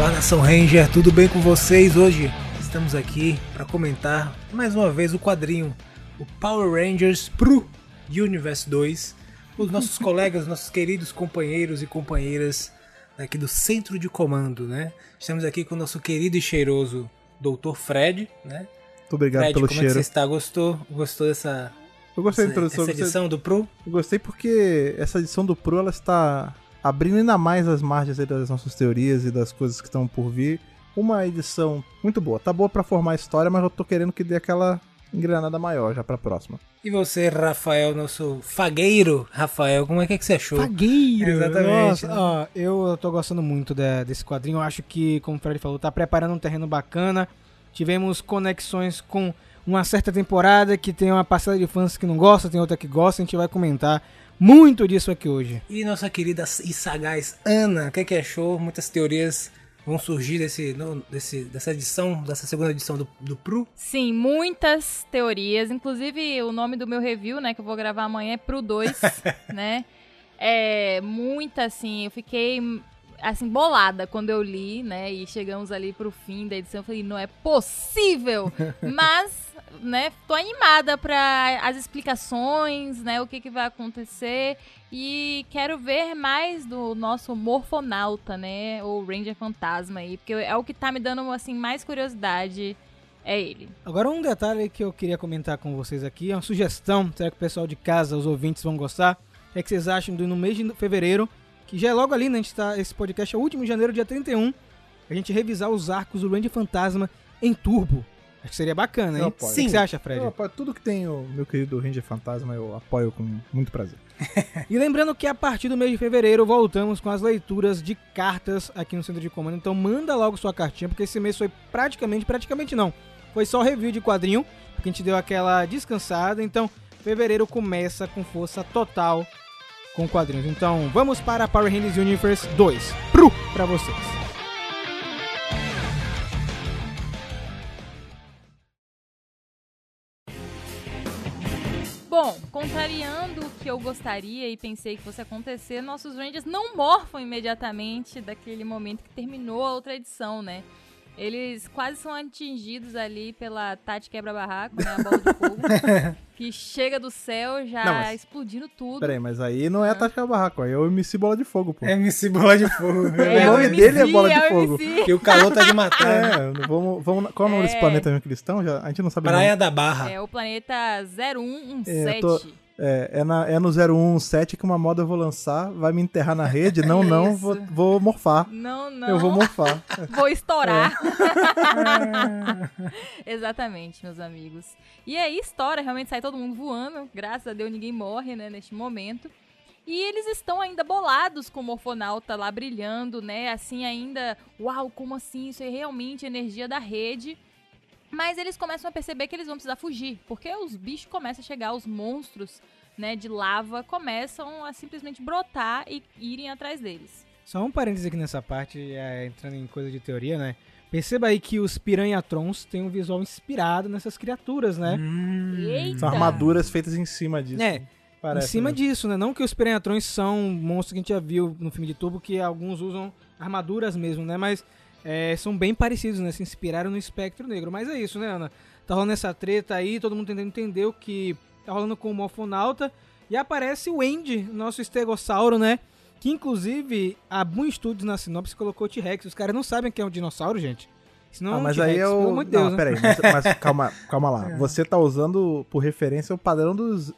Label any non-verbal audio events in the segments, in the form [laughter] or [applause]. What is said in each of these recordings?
Olá, Nação Ranger, tudo bem com vocês? Hoje estamos aqui para comentar mais uma vez o quadrinho, o Power Rangers Pro Universe 2. Os nossos [laughs] colegas, nossos queridos companheiros e companheiras aqui do Centro de Comando, né? Estamos aqui com o nosso querido e cheiroso Dr. Fred, né? Muito obrigado Fred, pelo como cheiro. é que você está? Gostou? Gostou dessa, Eu gostei da introdução. essa edição do Pro? Eu gostei porque essa edição do Pro ela está abrindo ainda mais as margens aí das nossas teorias e das coisas que estão por vir. Uma edição muito boa. Tá boa pra formar a história, mas eu tô querendo que dê aquela engrenada maior já pra próxima. E você, Rafael, nosso fagueiro, Rafael, como é que, é que você achou? Fagueiro! Exatamente, Nossa, né? ó, eu tô gostando muito de- desse quadrinho. Eu acho que, como o Fred falou, tá preparando um terreno bacana. Tivemos conexões com uma certa temporada que tem uma parcela de fãs que não gosta, tem outra que gosta. A gente vai comentar muito disso aqui hoje. E nossa querida e sagaz Ana, o que, é que achou? Muitas teorias vão surgir desse, no- desse, dessa edição, dessa segunda edição do, do Pro. Sim, muitas teorias. Inclusive, o nome do meu review, né, que eu vou gravar amanhã é Pro 2, [laughs] né? É, muita, assim, eu fiquei, assim, bolada quando eu li, né? E chegamos ali pro fim da edição. Eu falei, não é possível! [laughs] Mas, né, tô animada para as explicações, né? O que, que vai acontecer. E quero ver mais do nosso morfonauta, né? Ou Ranger Fantasma aí. Porque é o que tá me dando, assim, mais curiosidade. É ele. Agora, um detalhe que eu queria comentar com vocês aqui, é uma sugestão, será que o pessoal de casa, os ouvintes vão gostar? É que vocês acham do no mês de fevereiro, que já é logo ali, né? A gente tá, esse podcast é o último de janeiro, dia 31, a gente revisar os arcos do Ranger Fantasma em turbo. Acho que seria bacana, hein? Eu O que você acha, Fred? Eu apoio tudo que tem o meu querido Ranger Fantasma, eu apoio com muito prazer. [laughs] E lembrando que a partir do mês de fevereiro voltamos com as leituras de cartas aqui no Centro de Comando. Então manda logo sua cartinha, porque esse mês foi praticamente, praticamente não. Foi só review de quadrinho, porque a gente deu aquela descansada. Então fevereiro começa com força total com quadrinhos. Então vamos para Power Rangers Universe 2. Pro pra vocês. Bom, contrariando o que eu gostaria e pensei que fosse acontecer, nossos Rangers não morfam imediatamente daquele momento que terminou a outra edição, né? Eles quase são atingidos ali pela Tati Quebra-Barraco, né? A bola de fogo. [laughs] que chega do céu já Não, mas- explodindo tudo. Pera aí, mas aí não é a Tática Barraco, aí é o MC Bola de Fogo, pô. MC Bola de Fogo. [laughs] É, o nome MC, dele é Bola de o Fogo. Que o calor tá de matar. né? É, vamos, vamos, qual é o nome desse É. planeta mesmo que eles estão? Já, a gente não sabe Praia da Barra. É o planeta 0117. É, eu tô- É, é, na, é no 017 que uma moda eu vou lançar, vai me enterrar na rede? Não, não, vou, vou morfar. Não, não. Eu vou morfar. [laughs] Vou estourar. [laughs] Exatamente, meus amigos. E aí, estoura, realmente sai todo mundo voando. Graças a Deus, ninguém morre, né, neste momento. E eles estão ainda bolados com o Morfonauta lá brilhando, né? Assim, ainda. Uau, como assim? Isso é realmente energia da rede. Mas eles começam a perceber que eles vão precisar fugir. Porque os bichos começam a chegar, os monstros, né, de lava começam a simplesmente brotar e irem atrás deles. Só um parênteses aqui nessa parte, é, entrando em coisa de teoria, né? Perceba aí que os Piranhatrons têm um visual inspirado nessas criaturas, né? Hum. Eita! São armaduras feitas em cima disso. É, Parece, em cima né? disso, né? Não que os Piranhatrons são monstros que a gente já viu no filme de Turbo, que alguns usam armaduras mesmo, né? Mas é, são bem parecidos, né? Se inspiraram no Espectro Negro. Mas é isso, né, Ana? Tá rolando essa treta aí, todo mundo tentando entender o que tá rolando com o Morfonauta. E aparece o Andy, nosso estegossauro, né? Que inclusive a Boom Studios na sinopse colocou T-Rex. Os caras não sabem que é um dinossauro, gente. Senão Ah, um mas aí é pelo o. amor de Deus, não, né? peraí, mas, mas [laughs] calma, calma lá. Você tá usando por referência o padrão dos.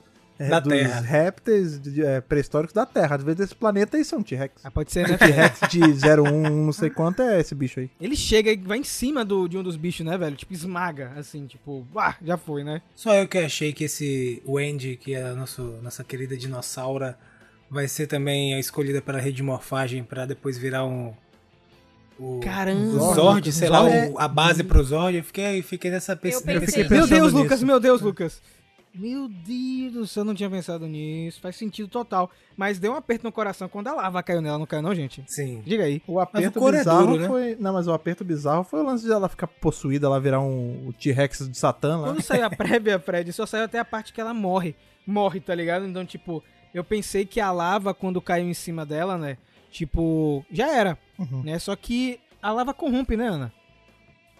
É, Da dos Terra. répteis é, pré-históricos da Terra. Às vezes esse planeta aí são T-Rex. Ah, pode ser, né? T-Rex de 01, não sei quanto é esse bicho aí. Ele chega e vai em cima do, de um dos bichos, né, velho? Tipo, esmaga, assim, tipo, ah, já foi, né? Só eu que achei que esse Wendy, que é a nosso, nossa querida dinossauro, vai ser também a escolhida para a rede de morfagem para depois virar um. O, Caramba. o Zord, sei lá, o- a base pro Zord. Eu fiquei, fiquei nessa nisso. Meu Deus, nisso. Lucas, meu Deus, Lucas. Meu Deus do céu, eu não tinha pensado nisso. Faz sentido total. Mas deu um aperto no coração quando a lava caiu nela, não caiu não, gente? Sim. Diga aí. O aperto cor é bizarro duro, né? foi. Não, mas o aperto bizarro foi o lance de ela ficar possuída, ela virar um o T-Rex de Satã lá. Quando saiu a prévia, Fred, só saiu até a parte que ela morre. Morre, tá ligado? Então, tipo, eu pensei que a lava, quando caiu em cima dela, né? Tipo, já era. Uhum. Né? Só que a lava corrompe, né, Ana?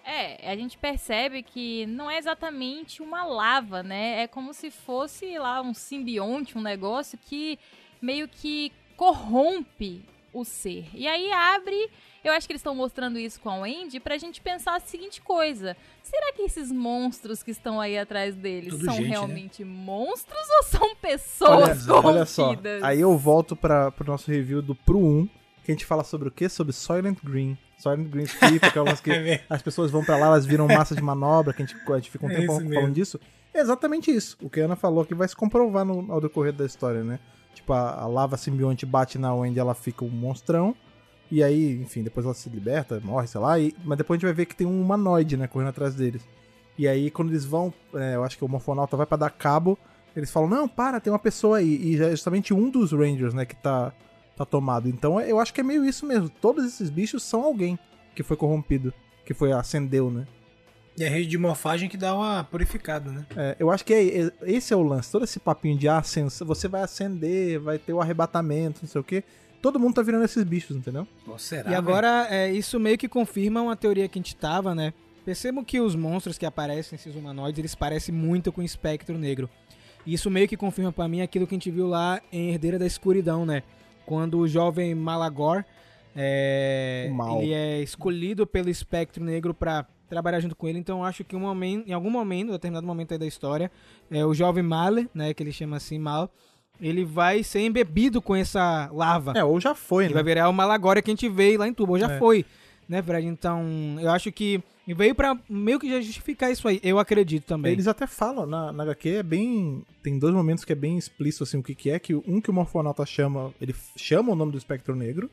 É, a gente percebe que não é exatamente uma lava, né? É como se fosse lá um simbionte, um negócio que meio que corrompe o ser. E aí abre. Eu acho que eles estão mostrando isso com a Wendy pra gente pensar a seguinte coisa: será que esses monstros que estão aí atrás deles Tudo são gente, né? realmente monstros ou são pessoas Olha, olha só, corrompidas? aí eu volto para pro nosso review do Pro 1, que a gente fala sobre o quê? Sobre Soylent Green. Soylent Green [laughs] que é umas que É as pessoas vão pra lá, elas viram massa de manobra, que a gente, a gente fica um É tempo falando mesmo. disso. É exatamente isso. O que a Ana falou que vai se comprovar no, ao decorrer da história, né? Tipo, a, a lava simbionte bate na Wendy, ela fica um monstrão. E aí, enfim, depois ela se liberta, morre, sei lá. e- mas depois a gente vai ver que tem um humanoide, né, correndo atrás deles. E aí, quando eles vão, é, eu acho que o Morfonauta vai pra dar cabo, eles falam, não, para, tem uma pessoa aí. E é justamente um dos Rangers, né, que tá, tá tomado. Então eu acho que é meio isso mesmo. Todos esses bichos são alguém que foi corrompido, que foi acendeu, né? E a rede de morfagem que dá uma purificada, né? É, eu acho que é, é- esse é o lance. Todo esse papinho de ascensão, você vai acender, vai ter o arrebatamento, não sei o quê. Todo mundo tá virando esses bichos, entendeu? Pô, será? E agora, é, isso meio que confirma uma teoria que a gente tava, né? Percebam que os monstros que aparecem, esses humanoides, eles parecem muito com o espectro negro. E isso meio que confirma pra mim aquilo que a gente viu lá em Herdeira da Escuridão, né? Quando o jovem Malagor é, mal. ele é escolhido pelo espectro negro pra trabalhar junto com ele. Então eu acho que um momento, em algum momento, em determinado momento aí da história, é, o jovem Male, né? Que ele chama assim Mal, ele vai ser embebido com essa lava. É, ou já foi, Ele né? vai virar o Malagória que a gente veio lá em Tubo, ou já É. foi, né, Fred? Então, eu acho que veio pra meio que já justificar isso aí. Eu acredito também. Eles até falam, na, na HQ é bem. Tem dois momentos que é bem explícito assim o que, que é, que um que o Morfonauta chama. Ele chama o nome do espectro negro,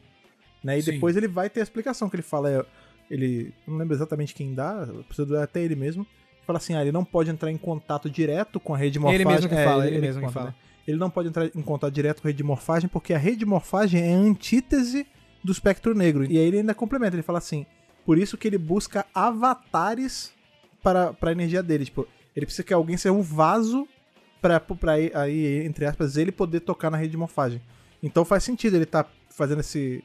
né? E Sim. depois ele vai ter a explicação que ele fala. É, ele. Não lembro exatamente quem dá, eu preciso dar até ele mesmo. Fala assim, ah, ele não pode entrar em contato direto com a rede de morfagem. Ele mesmo que É, fala, ele mesmo que conta, fala. né? Ele não pode entrar em contato direto com a rede de morfagem, porque a rede de morfagem é a antítese do espectro negro. E aí ele ainda complementa, ele fala assim, por isso que ele busca avatares para, para a energia dele. Tipo, ele precisa que alguém seja um vaso pra aí, entre aspas, ele poder tocar na rede de morfagem. Então faz sentido ele tá fazendo esse...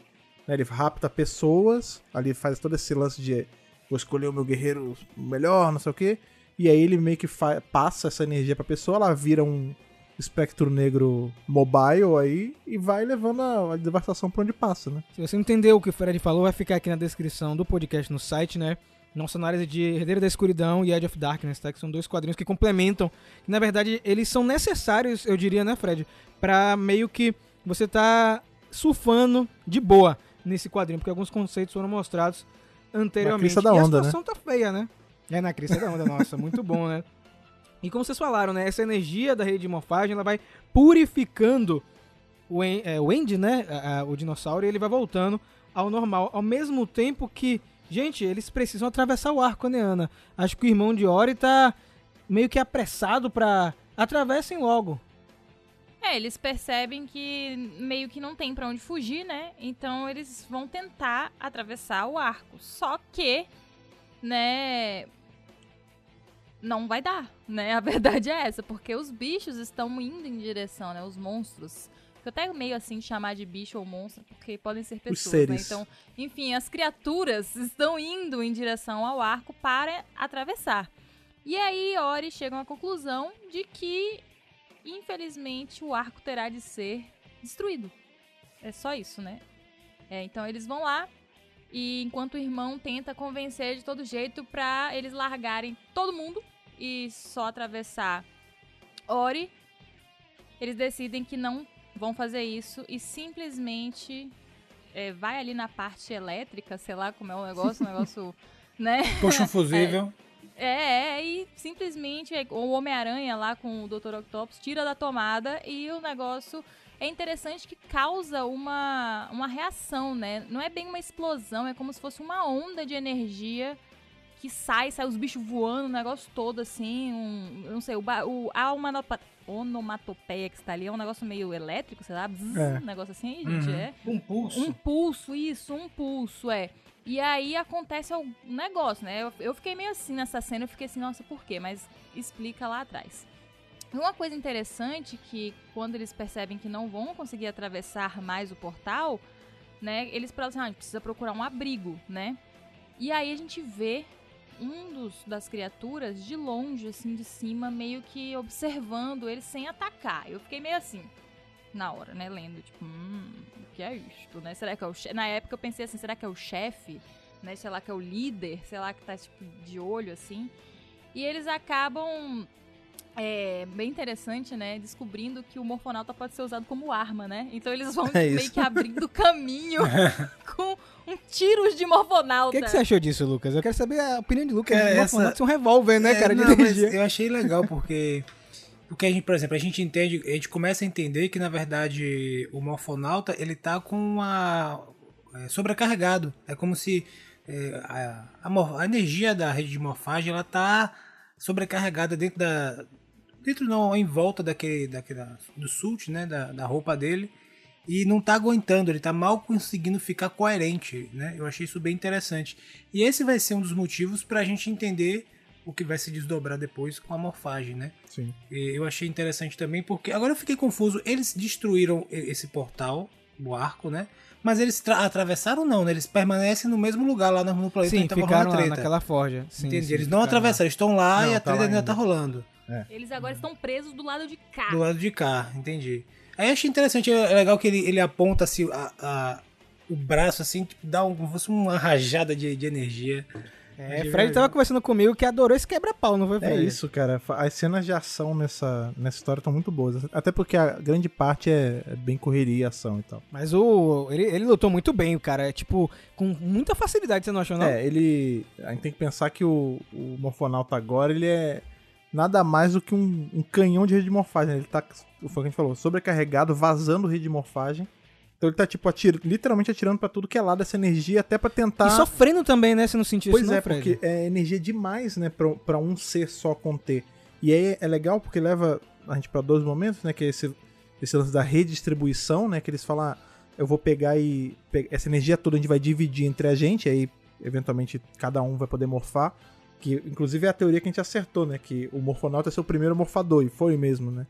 né, ele rapta pessoas, ali faz todo esse lance de vou escolher o meu guerreiro melhor, não sei o quê. E aí ele meio que passa essa energia pra pessoa, ela vira um espectro negro mobile aí e vai levando a, a devastação pra onde passa, né? Se você não entendeu o que o Fred falou, vai ficar aqui na descrição do podcast no site, né? Nossa análise de Herdeiro da Escuridão e Edge of Darkness, tá? Que são dois quadrinhos que complementam. Que, na verdade, eles são necessários, eu diria, né, Fred? Pra meio que você tá surfando de boa nesse quadrinho, porque alguns conceitos foram mostrados anteriormente. crista da e onda, a situação tá feia, né? É na crista da onda, nossa, muito bom, né? E como vocês falaram, né? Essa energia da rede de morfagem, ela vai purificando o, é, o né? a- a- o dinossauro, e ele vai voltando ao normal. Ao mesmo tempo que, gente, eles precisam atravessar o arco, né, Ana? Acho que o irmão de Ori tá meio que apressado pra. Atravessem logo. É, eles percebem que meio que não tem pra onde fugir, né? Então eles vão tentar atravessar o arco. Só que, né, não vai dar, né? A [laughs] verdade é essa, porque os bichos estão indo em direção, né? Os monstros. Eu até meio assim chamar de bicho ou monstro, porque podem ser pessoas, né? Então, enfim, as criaturas estão indo em direção ao arco para atravessar. E aí, Ori chega a uma conclusão de que, infelizmente, o arco terá de ser destruído. É só isso, né? É, então eles vão lá e enquanto o irmão tenta convencer de todo jeito pra eles largarem todo mundo e só atravessar Ori, eles decidem que não vão fazer isso e simplesmente é, vai ali na parte elétrica, sei lá como é o negócio, um [laughs] negócio, né? Puxa um fusível. [laughs] É, é, e simplesmente é, o Homem-Aranha lá com o Dr. Octopus tira da tomada e o negócio é interessante que causa uma, uma reação, né? Não é bem uma explosão, é como se fosse uma onda de energia que sai, sai os bichos voando, o negócio todo assim, um, eu não sei, o, o a onomatopeia que está ali é um negócio meio elétrico, sei lá, bzz, É. um negócio assim, gente, Uhum. é. Um pulso. Um pulso, isso, um pulso, é. E aí acontece um negócio, né? Eu, eu fiquei meio assim nessa cena, eu fiquei assim, nossa, por quê? Mas explica lá atrás. Uma coisa interessante que quando eles percebem que não vão conseguir atravessar mais o portal, né? Eles falam assim, ah, a gente precisa procurar um abrigo, né? E aí a gente vê um dos, das criaturas de longe, assim, de cima, meio que observando ele sem atacar. Eu fiquei meio assim, na hora, né, lendo, tipo, hum, o que é isto, né? Será que é o chefe? Na época eu pensei assim, será que é o chefe? Né? Sei lá que é o líder, sei lá que tá, tipo, de olho, assim. E eles acabam é bem interessante, né? Descobrindo que o morfonauta pode ser usado como arma, né? Então eles vão [laughs] É meio que abrindo caminho [laughs] com um tiros de morfonauta. O que, que você achou disso, Lucas? Eu quero saber a opinião de Lucas. É, essa- um revólver, né, É, cara, não, eu achei legal porque porque a gente, por exemplo, a gente entende, a gente começa a entender que na verdade o morfonauta ele tá com uma é, sobrecarregado. É como se é, a, a, a energia da rede de morfagem ela tá sobrecarregada dentro da dentro não, em volta daquele, daquele do suit, né, da, da roupa dele. E não tá aguentando, ele tá mal conseguindo ficar coerente, né? Eu achei isso bem interessante. E esse vai ser um dos motivos pra gente entender o que vai se desdobrar depois com a morfagem, né? Sim. E eu achei interessante também porque agora eu fiquei confuso. Eles destruíram esse portal, o arco, né? Mas eles tra- atravessaram não, né? Eles permanecem no mesmo lugar lá no, planeta Sim, onde tava ficaram a lá naquela forja. Sim, Entendi. sim, eles não ficaram lá. atravessaram, eles estão lá Não, e a tá treta ainda ainda. tá rolando. Eles agora estão presos do lado de cá. Do lado de cá, entendi. Aí eu achei interessante, é legal que ele, ele aponta assim, a, a- o braço assim, tipo, dá um, como se fosse uma rajada de, de energia. É, De Fred tava conversando comigo que adorou esse quebra-pau, não foi, É Fred? isso, cara. As cenas de ação nessa, nessa história estão muito boas. Até porque a grande parte é, é bem correria e ação e tal. Mas o ele, ele lutou muito bem, o cara. É, tipo, com muita facilidade, você não achou, não? É, ele. A gente tem que pensar que o, o Morfonauta agora, ele é nada mais do que um, um canhão de rede de morfagem. Ele tá, foi o que a gente falou, sobrecarregado, vazando rede de morfagem. Então ele tá, tipo, atir, literalmente atirando pra tudo que é lado essa energia, até pra tentar. E sofrendo também, né? Você não sentiu Pois isso, não, é, Fred? porque é energia demais, né, pra, pra um ser só conter. E aí é legal porque leva a gente pra dois momentos, né, que é esse, esse lance da redistribuição, né, que eles falam, ah, eu vou pegar e... Essa energia toda a gente vai dividir entre a gente, aí eventualmente cada um vai poder morfar, que inclusive é a teoria que a gente acertou, né, que o morfonauta é seu primeiro morfador, e foi mesmo, né.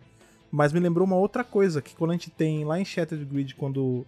Mas me lembrou uma outra coisa, que quando a gente tem lá em Shattered Grid, quando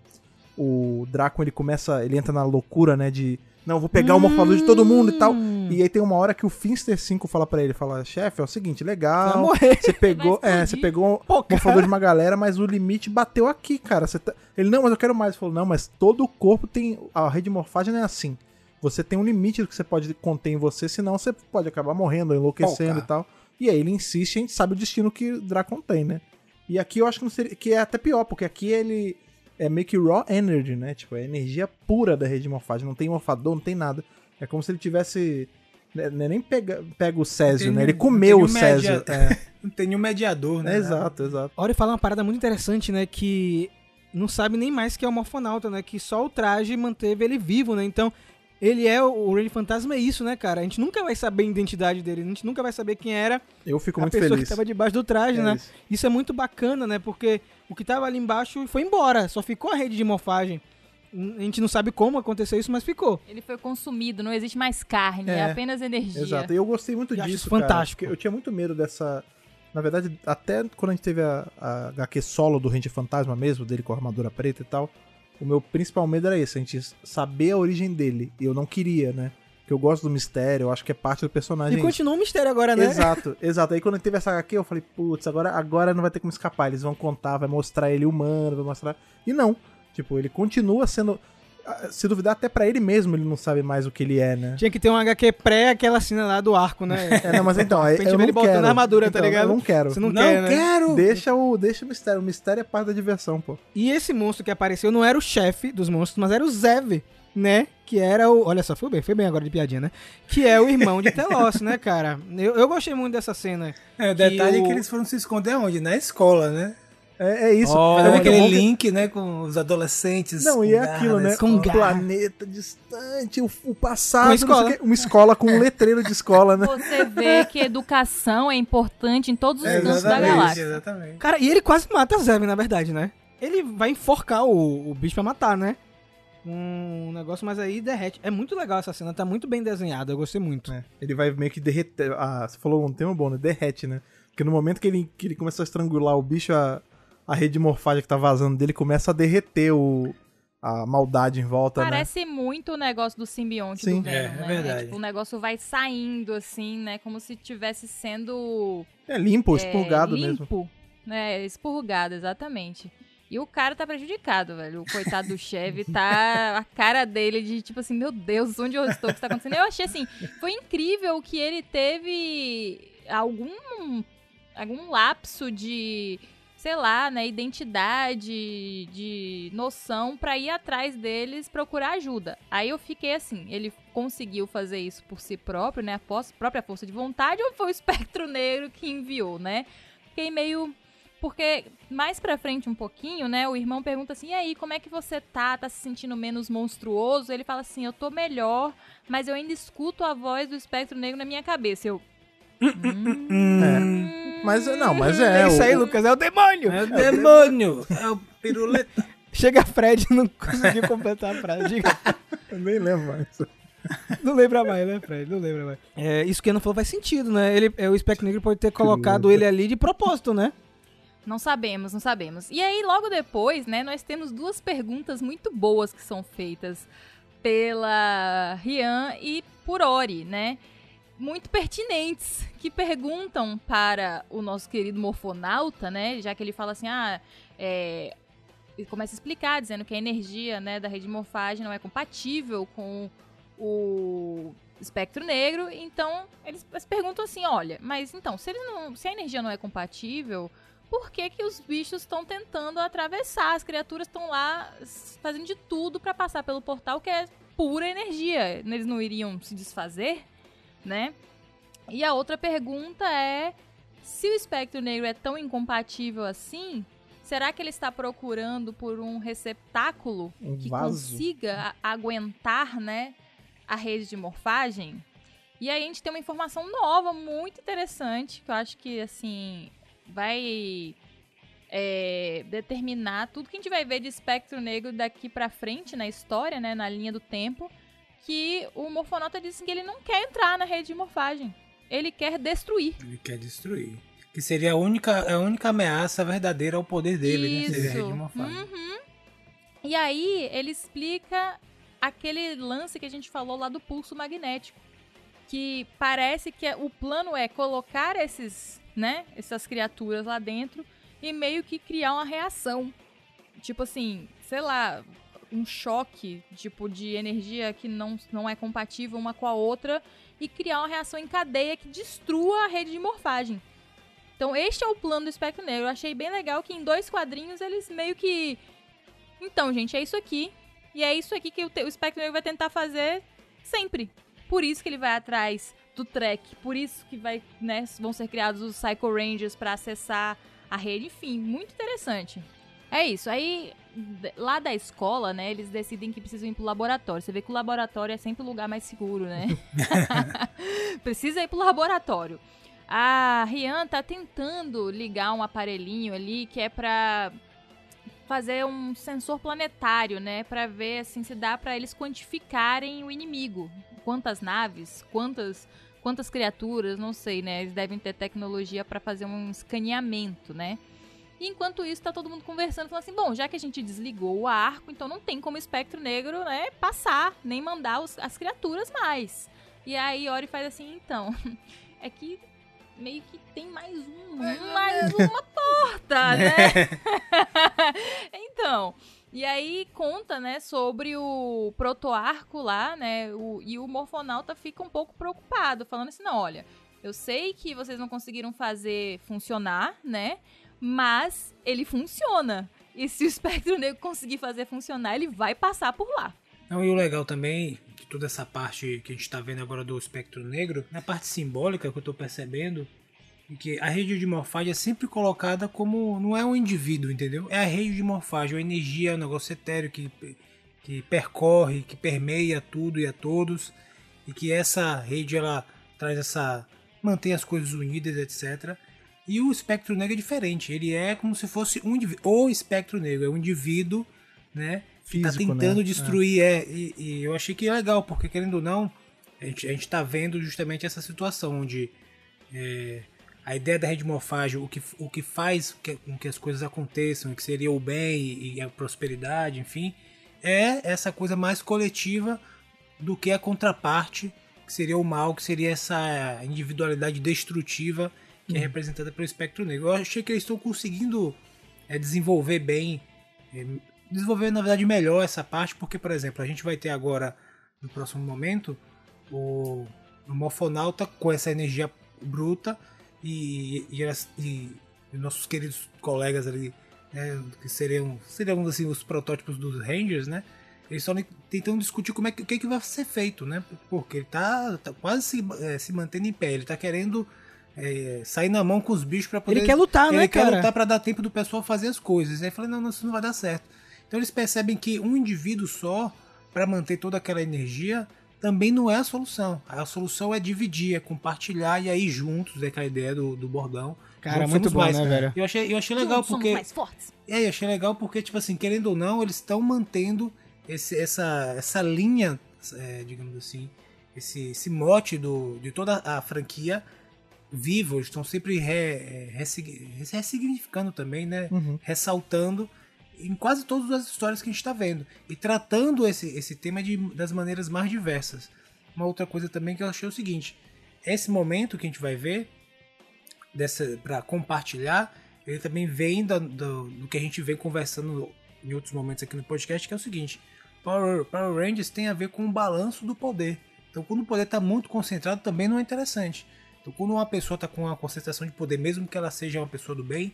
o Draco ele começa, ele entra na loucura, né, de não, vou pegar o morfador de todo mundo e tal. Hum. E aí tem uma hora que o Finster 5 fala pra ele, fala, chefe, é o seguinte, legal, você pegou, é, você pegou Pô, o morfador de uma galera, mas o limite bateu aqui, cara. Tá- Ele, não, mas eu quero mais. Ele falou, não, mas todo o corpo tem, a rede de morfagem não é assim. Você tem um limite do que você pode conter em você, senão você pode acabar morrendo, enlouquecendo Pô, e tal. E aí ele insiste, a gente sabe o destino que o Dracon tem, né? E aqui eu acho que, não seria, que é até pior, porque aqui ele é meio que raw energy, né? Tipo, é energia pura da rede de morfagem. Não tem morfador, não tem nada. É como se ele tivesse. né, né, nem pega, pega o Césio, né? Ele comeu não o tem nenhum Césio. media- É, [laughs] Não tem nenhum mediador, né? é, exato, exato. A Ori fala uma parada muito interessante, né? Que não sabe nem mais que é o morfonauta, né? Que só o traje manteve ele vivo, né? Então, ele é o, Rain Fantasma, é isso, né, cara? A gente nunca vai saber a identidade dele, a gente nunca vai saber quem era Eu fico a muito pessoa feliz. que tava debaixo do traje, É né? isso. Isso é muito bacana, né? Porque o que tava ali embaixo foi embora, só ficou a rede de morfagem. A gente não sabe como aconteceu isso, mas ficou. Ele foi consumido, não existe mais carne, É, é apenas energia. Exato. E eu gostei muito Eu disso. isso cara, fantástico. porque eu tinha muito medo dessa. Na verdade, até quando a gente teve a, a HQ solo do Ranger Fantasma mesmo, dele com a armadura preta e tal, o meu principal medo era esse, a gente saber a origem dele. E eu não queria, né? Porque eu gosto do mistério, eu acho que é parte do personagem. E continua um mistério agora, né? Exato, exato. Aí quando teve essa HQ, eu falei, putz, agora, agora não vai ter como escapar. Eles vão contar, vai mostrar ele humano, vai mostrar. E não. Tipo, ele continua sendo. Ah, Se duvidar, até pra ele mesmo ele não sabe mais o que ele é, né? Tinha que ter um HQ pré aquela cena lá do arco, né? [laughs] É, não, mas então, aí Pra gente eu não ele botando quero. a armadura, tá Então, ligado? Eu não quero. Você não, Não quer, né? quero! Deixa o, deixa o mistério. O mistério é parte da diversão, pô. E esse monstro que apareceu não era o chefe dos monstros, mas era o Zev, né? Que era o. Olha só, foi bem, foi bem agora de piadinha, né? Que é o irmão de Telos, né, cara? Eu, eu gostei muito dessa cena. É, o detalhe o- é que eles foram se esconder onde? Na escola, né? É, é isso. Olha, é Fazendo muito aquele bom link, né, com os adolescentes. Não, e com é aquilo, né? Com Um planeta distante, o, o passado. Com a não sei o escola. quê. Uma escola com um letreiro de escola, né? Você vê que educação é importante em todos os É, cantos da galáxia. exatamente. Cara, e ele quase mata Zev, na verdade, né? Ele vai enforcar o, o bicho pra matar, né? Um negócio, mas aí derrete. É muito legal essa cena, tá muito bem desenhada, eu gostei muito. É, ele vai meio que derreter. Ah, você falou um tema bom, né? Derrete, né? Porque no momento que ele, que ele começa a estrangular o bicho, a, a rede de morfagem que tá vazando dele começa a derreter o. a maldade em volta, né? Parece muito o negócio do simbionte Sim. do Venom, É, é né? verdade. Tipo, o negócio vai saindo, assim, né? Como se tivesse sendo É limpo, é, expurgado mesmo. limpo, né? Expurgado, exatamente. E o cara tá prejudicado, velho. O coitado do [laughs] Chevy tá. A cara dele de tipo assim, meu Deus, onde eu estou? O que está acontecendo? Eu achei assim, foi incrível que ele teve algum. algum lapso de. Sei lá, né? Identidade, de noção pra ir atrás deles procurar ajuda. Aí eu fiquei assim, ele conseguiu fazer isso por si próprio, né? A própria força de vontade, ou foi o [laughs] espectro negro que enviou, né? Fiquei meio. Porque mais pra frente um pouquinho, né, o irmão pergunta assim: "E aí, como é que você tá? Tá se sentindo menos monstruoso?" Ele fala assim: "Eu tô melhor, mas eu ainda escuto a voz do espectro negro na minha cabeça." Eu É. Mas não, mas é. é isso o- aí, Lucas, é o demônio! É o demônio! É o piruleta. Chega Fred e não conseguiu completar a frase. Diga. Eu nem lembro mais. Não lembra mais, né, Fred? Não lembra mais. É, isso que ele não falou faz sentido, né? Ele, é, o Espectro Negro pode ter colocado ele ali de propósito, né? Não sabemos, não sabemos. E aí, logo depois, né, nós temos duas perguntas muito boas que são feitas pela Rian e por Ori, né? Muito pertinentes, que perguntam para o nosso querido morfonauta, né? Já que ele fala assim, ah, é... Ele começa a explicar, dizendo que a energia né, da rede de morfagem não é compatível com o espectro negro. Então, eles, perguntam assim, olha, mas então, se, não, se a energia não é compatível, por que, que os bichos estão tentando atravessar? As criaturas estão lá fazendo de tudo para passar pelo portal, que é pura energia. Eles não iriam se desfazer, né? E a outra pergunta é: se o espectro negro é tão incompatível assim, será que ele está procurando por um receptáculo Um que vaso. consiga aguentar, né, a rede de morfagem? E aí a gente tem uma informação nova, muito interessante, que eu acho que, assim, vai é, determinar tudo que a gente vai ver de espectro negro daqui pra frente na história, né, na linha do tempo, que o Morfonauta disse que ele não quer entrar na rede de morfagem. Ele quer destruir. Ele quer destruir. Que seria a única, a única ameaça verdadeira ao poder dele, né? Seria a rede de morfagem. Uhum. E aí ele explica aquele lance que a gente falou lá do pulso magnético. Que parece que é- o plano é colocar esses, né, essas criaturas lá dentro e meio que criar uma reação. Tipo assim, sei lá, um choque, tipo, de energia que não, não é compatível uma com a outra e criar uma reação em cadeia que destrua a rede de morfagem. Então, este é o plano do Espectro Negro. Eu achei bem legal que em dois quadrinhos eles meio que. Então, gente, é isso aqui. E é isso aqui que o, o Espectro Negro vai tentar fazer sempre. Por isso que ele vai atrás do Trek. Por isso que vai, né, vão ser criados os Psycho Rangers para acessar a rede. Enfim, muito interessante. É isso. Aí, lá da escola, né, eles decidem que precisam ir pro laboratório. Você vê que o laboratório é sempre o lugar mais seguro, né? [laughs] [laughs] Precisa ir pro laboratório. A Rian tá tentando ligar um aparelhinho ali que é pra fazer um sensor planetário, né, Pra ver assim se dá pra eles quantificarem o inimigo, quantas naves, quantas quantas criaturas, não sei, né? Eles devem ter tecnologia pra fazer um escaneamento, né? E enquanto isso, tá todo mundo conversando, falando assim: bom, já que a gente desligou o arco, então não tem como o espectro negro, né, passar, nem mandar os- as criaturas mais. E aí Ori faz assim: então, [laughs] é que meio que tem mais um, mais uma porta, [laughs] né? [laughs] então. E aí conta, né, sobre o protoarco lá, né? o- e o morfonauta fica um pouco preocupado, falando assim: não, olha, eu sei que vocês não conseguiram fazer funcionar, né? Mas ele funciona. E se o espectro [laughs] negro conseguir fazer funcionar, ele vai passar por lá. Não, e o legal também de toda essa parte que a gente tá vendo agora do espectro negro, na parte simbólica que eu tô percebendo, é que a rede de morfagem é sempre colocada como. não é um indivíduo, entendeu? É a rede de morfagem, uma energia, um negócio etéreo que, que percorre, que permeia tudo e a todos, e que essa rede ela traz essa. mantém as coisas unidas, etc. E o espectro negro é diferente, ele é como se fosse um indivíduo. O espectro negro é um indivíduo, né? Físico, tá tentando né? destruir, é. e, e eu achei que é legal, porque querendo ou não, a gente, a gente tá vendo justamente essa situação onde é, a ideia da rede de morfagem, o que, o que faz que- com que as coisas aconteçam, que seria o bem e, e a prosperidade, enfim, é essa coisa mais coletiva do que a contraparte, que seria o mal, que seria essa individualidade destrutiva que é representada pelo espectro negro. Eu achei que eles estão conseguindo é, desenvolver bem, é, desenvolver na verdade melhor essa parte, porque, por exemplo, a gente vai ter agora, no próximo momento, o, o Morfonauta com essa energia bruta e, e, e- e nossos queridos colegas ali, né, que seriam, seriam assim, os protótipos dos Rangers, né? Eles estão tentando discutir como é que, o que, é que vai ser feito, né? Porque ele tá, tá quase se, eh, se mantendo em pé, ele tá querendo eh, sair na mão com os bichos para poder Ele quer lutar, ele né, quer cara? lutar pra dar tempo do pessoal fazer as coisas. Aí eu falei, não, não, isso não vai dar certo. Então eles percebem que um indivíduo só, pra manter toda aquela energia, também não é a solução. A solução é dividir, é compartilhar e aí juntos, é aquela ideia do, do bordão. Cara, Juntos muito bom, mais. né, velho? Eu achei, eu achei legal Juntos somos porque. mais fortes. É, eu achei legal porque, tipo assim, querendo ou não, eles estão mantendo esse, essa, essa linha, é, digamos assim, esse, esse mote do, de toda a franquia vivo. Eles estão sempre re, é, ressigni- ressignificando também, né? Uhum. Ressaltando em quase todas as histórias que a gente está vendo. E tratando esse, esse tema de, das maneiras mais diversas. Uma outra coisa também que eu achei é o seguinte: esse momento que a gente vai ver para compartilhar, ele também vem da- do, do que a gente vem conversando em outros momentos aqui no podcast, que é o seguinte: Power, Power Rangers tem a ver com o balanço do poder. Então, quando o poder está muito concentrado, também não é interessante. Então, quando uma pessoa está com uma concentração de poder, mesmo que ela seja uma pessoa do bem,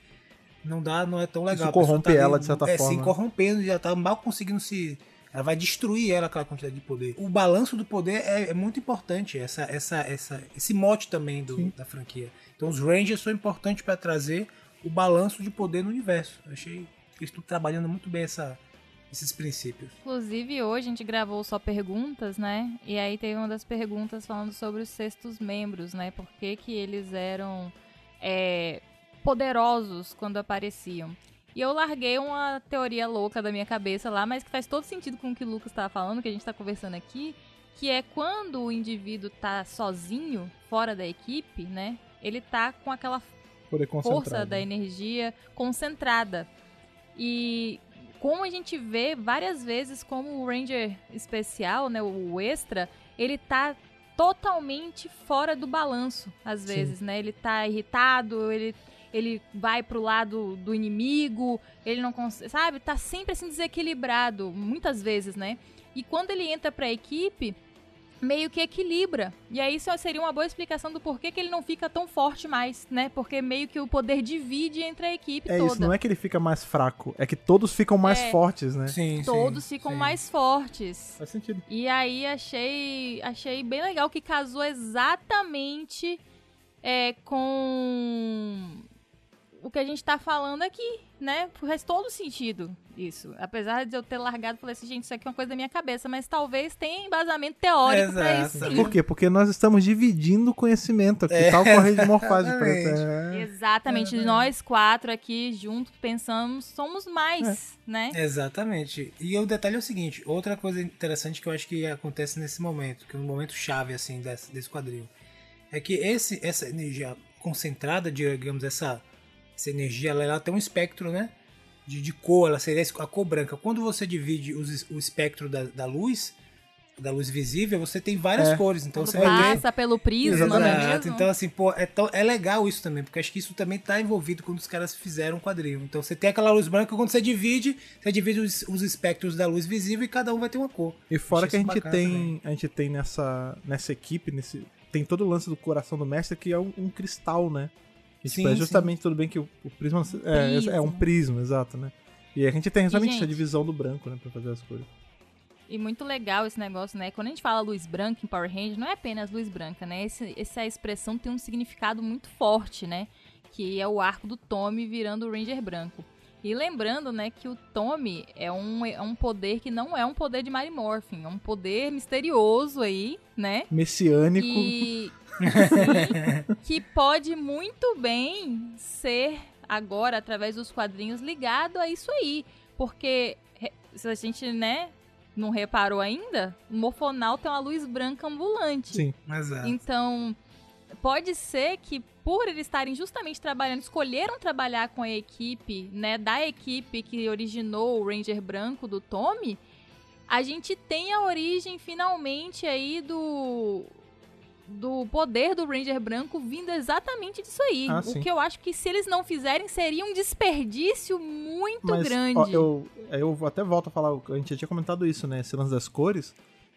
não dá, não é tão legal. Isso corrompe tá ela, de certa é, forma. Se corrompendo, já tá mal conseguindo se. Ela vai destruir ela aquela quantidade de poder. O balanço do poder é, é muito importante, essa, essa, essa, esse mote também do, da franquia. Então os Rangers são importantes para trazer o balanço de poder no universo. Eu achei que eles estão trabalhando muito bem essa, esses princípios. Inclusive, hoje a gente gravou só perguntas, né? E aí teve uma das perguntas falando sobre os sextos membros, né? Por que, que eles eram é, poderosos quando apareciam. E eu larguei uma teoria louca da minha cabeça lá, mas que faz todo sentido com o que o Lucas estava falando, que a gente está conversando aqui, que é quando o indivíduo tá sozinho, fora da equipe, né? Ele tá com aquela força da energia concentrada. E como a gente vê várias vezes como o Ranger especial, né, o extra, ele tá totalmente fora do balanço, às Sim. vezes, né? Ele tá irritado, ele ele vai pro lado do inimigo, ele não consegue, sabe? Tá sempre assim desequilibrado, muitas vezes, né? E quando ele entra pra equipe, meio que equilibra. E aí isso seria uma boa explicação do porquê que ele não fica tão forte mais, né? Porque meio que o poder divide entre a equipe É toda. isso, não é que ele fica mais fraco, é que todos ficam mais É. fortes, né? Sim, Todos sim, ficam sim. mais fortes. Faz sentido. E aí achei, achei bem legal que casou exatamente é, com que a gente tá falando aqui, né? Faz todo sentido isso. Apesar de eu ter largado, falei assim, gente, isso aqui é uma coisa da minha cabeça, mas talvez tenha embasamento teórico pra isso Exato. sim. Por quê? Porque nós estamos dividindo o conhecimento aqui, É, tal com a rede de morfagem exatamente. preta. É. Exatamente, nós quatro aqui juntos pensamos, somos mais, né? Exatamente. E o detalhe é o seguinte, outra coisa interessante que eu acho que acontece nesse momento, que é um momento chave assim desse, desse quadril, é que esse, essa energia concentrada, digamos, essa, essa energia, ela, ela tem um espectro, né? De, de cor, ela seria a cor branca. Quando você divide os- o espectro da, da luz, da luz visível, você tem várias É. cores. Então Quando você vai ter passa pelo prisma, não é Exato. mesmo? Então, assim, pô, é, tão- é legal isso também, porque acho que isso também tá envolvido quando os caras fizeram um quadril. Então você tem aquela luz branca, quando você divide, você divide os, os espectros da luz visível e cada um vai ter uma cor. E fora Achei que a gente bacana tem, também. a gente tem nessa, nessa equipe, nesse, tem todo o lance do coração do mestre que é um, um cristal, né? E, tipo, Sim, é justamente tudo bem que o, o prisma é, é um prisma. prisma, exato, né? E a gente tem justamente essa gente- divisão do branco, né, pra fazer as cores. E muito legal esse negócio, né? Quando a gente fala luz branca em Power Rangers, não é apenas luz branca, né? Esse, essa expressão tem um significado muito forte, né? Que é o arco do Tommy virando o Ranger branco. E lembrando, né, que o Tommy é um, é um poder que não é um poder de Mary Morphin, é um poder misterioso aí, né? Messiânico. E sim, [laughs] que pode muito bem ser agora, através dos quadrinhos, ligado a isso aí. Porque se a gente, né, não reparou ainda, o Morfonauta é uma luz branca ambulante. Sim. Exato. Então, pode ser que por eles estarem justamente trabalhando, escolheram trabalhar com a equipe, né, da equipe que originou o Ranger branco do Tommy, a gente tem a origem finalmente aí do do poder do Ranger branco vindo exatamente disso aí. Ah, o sim. que eu acho que se eles não fizerem seria um desperdício muito Mas, grande. ó, eu, eu até volto a falar, a gente já tinha comentado isso, né? Esse lance das cores.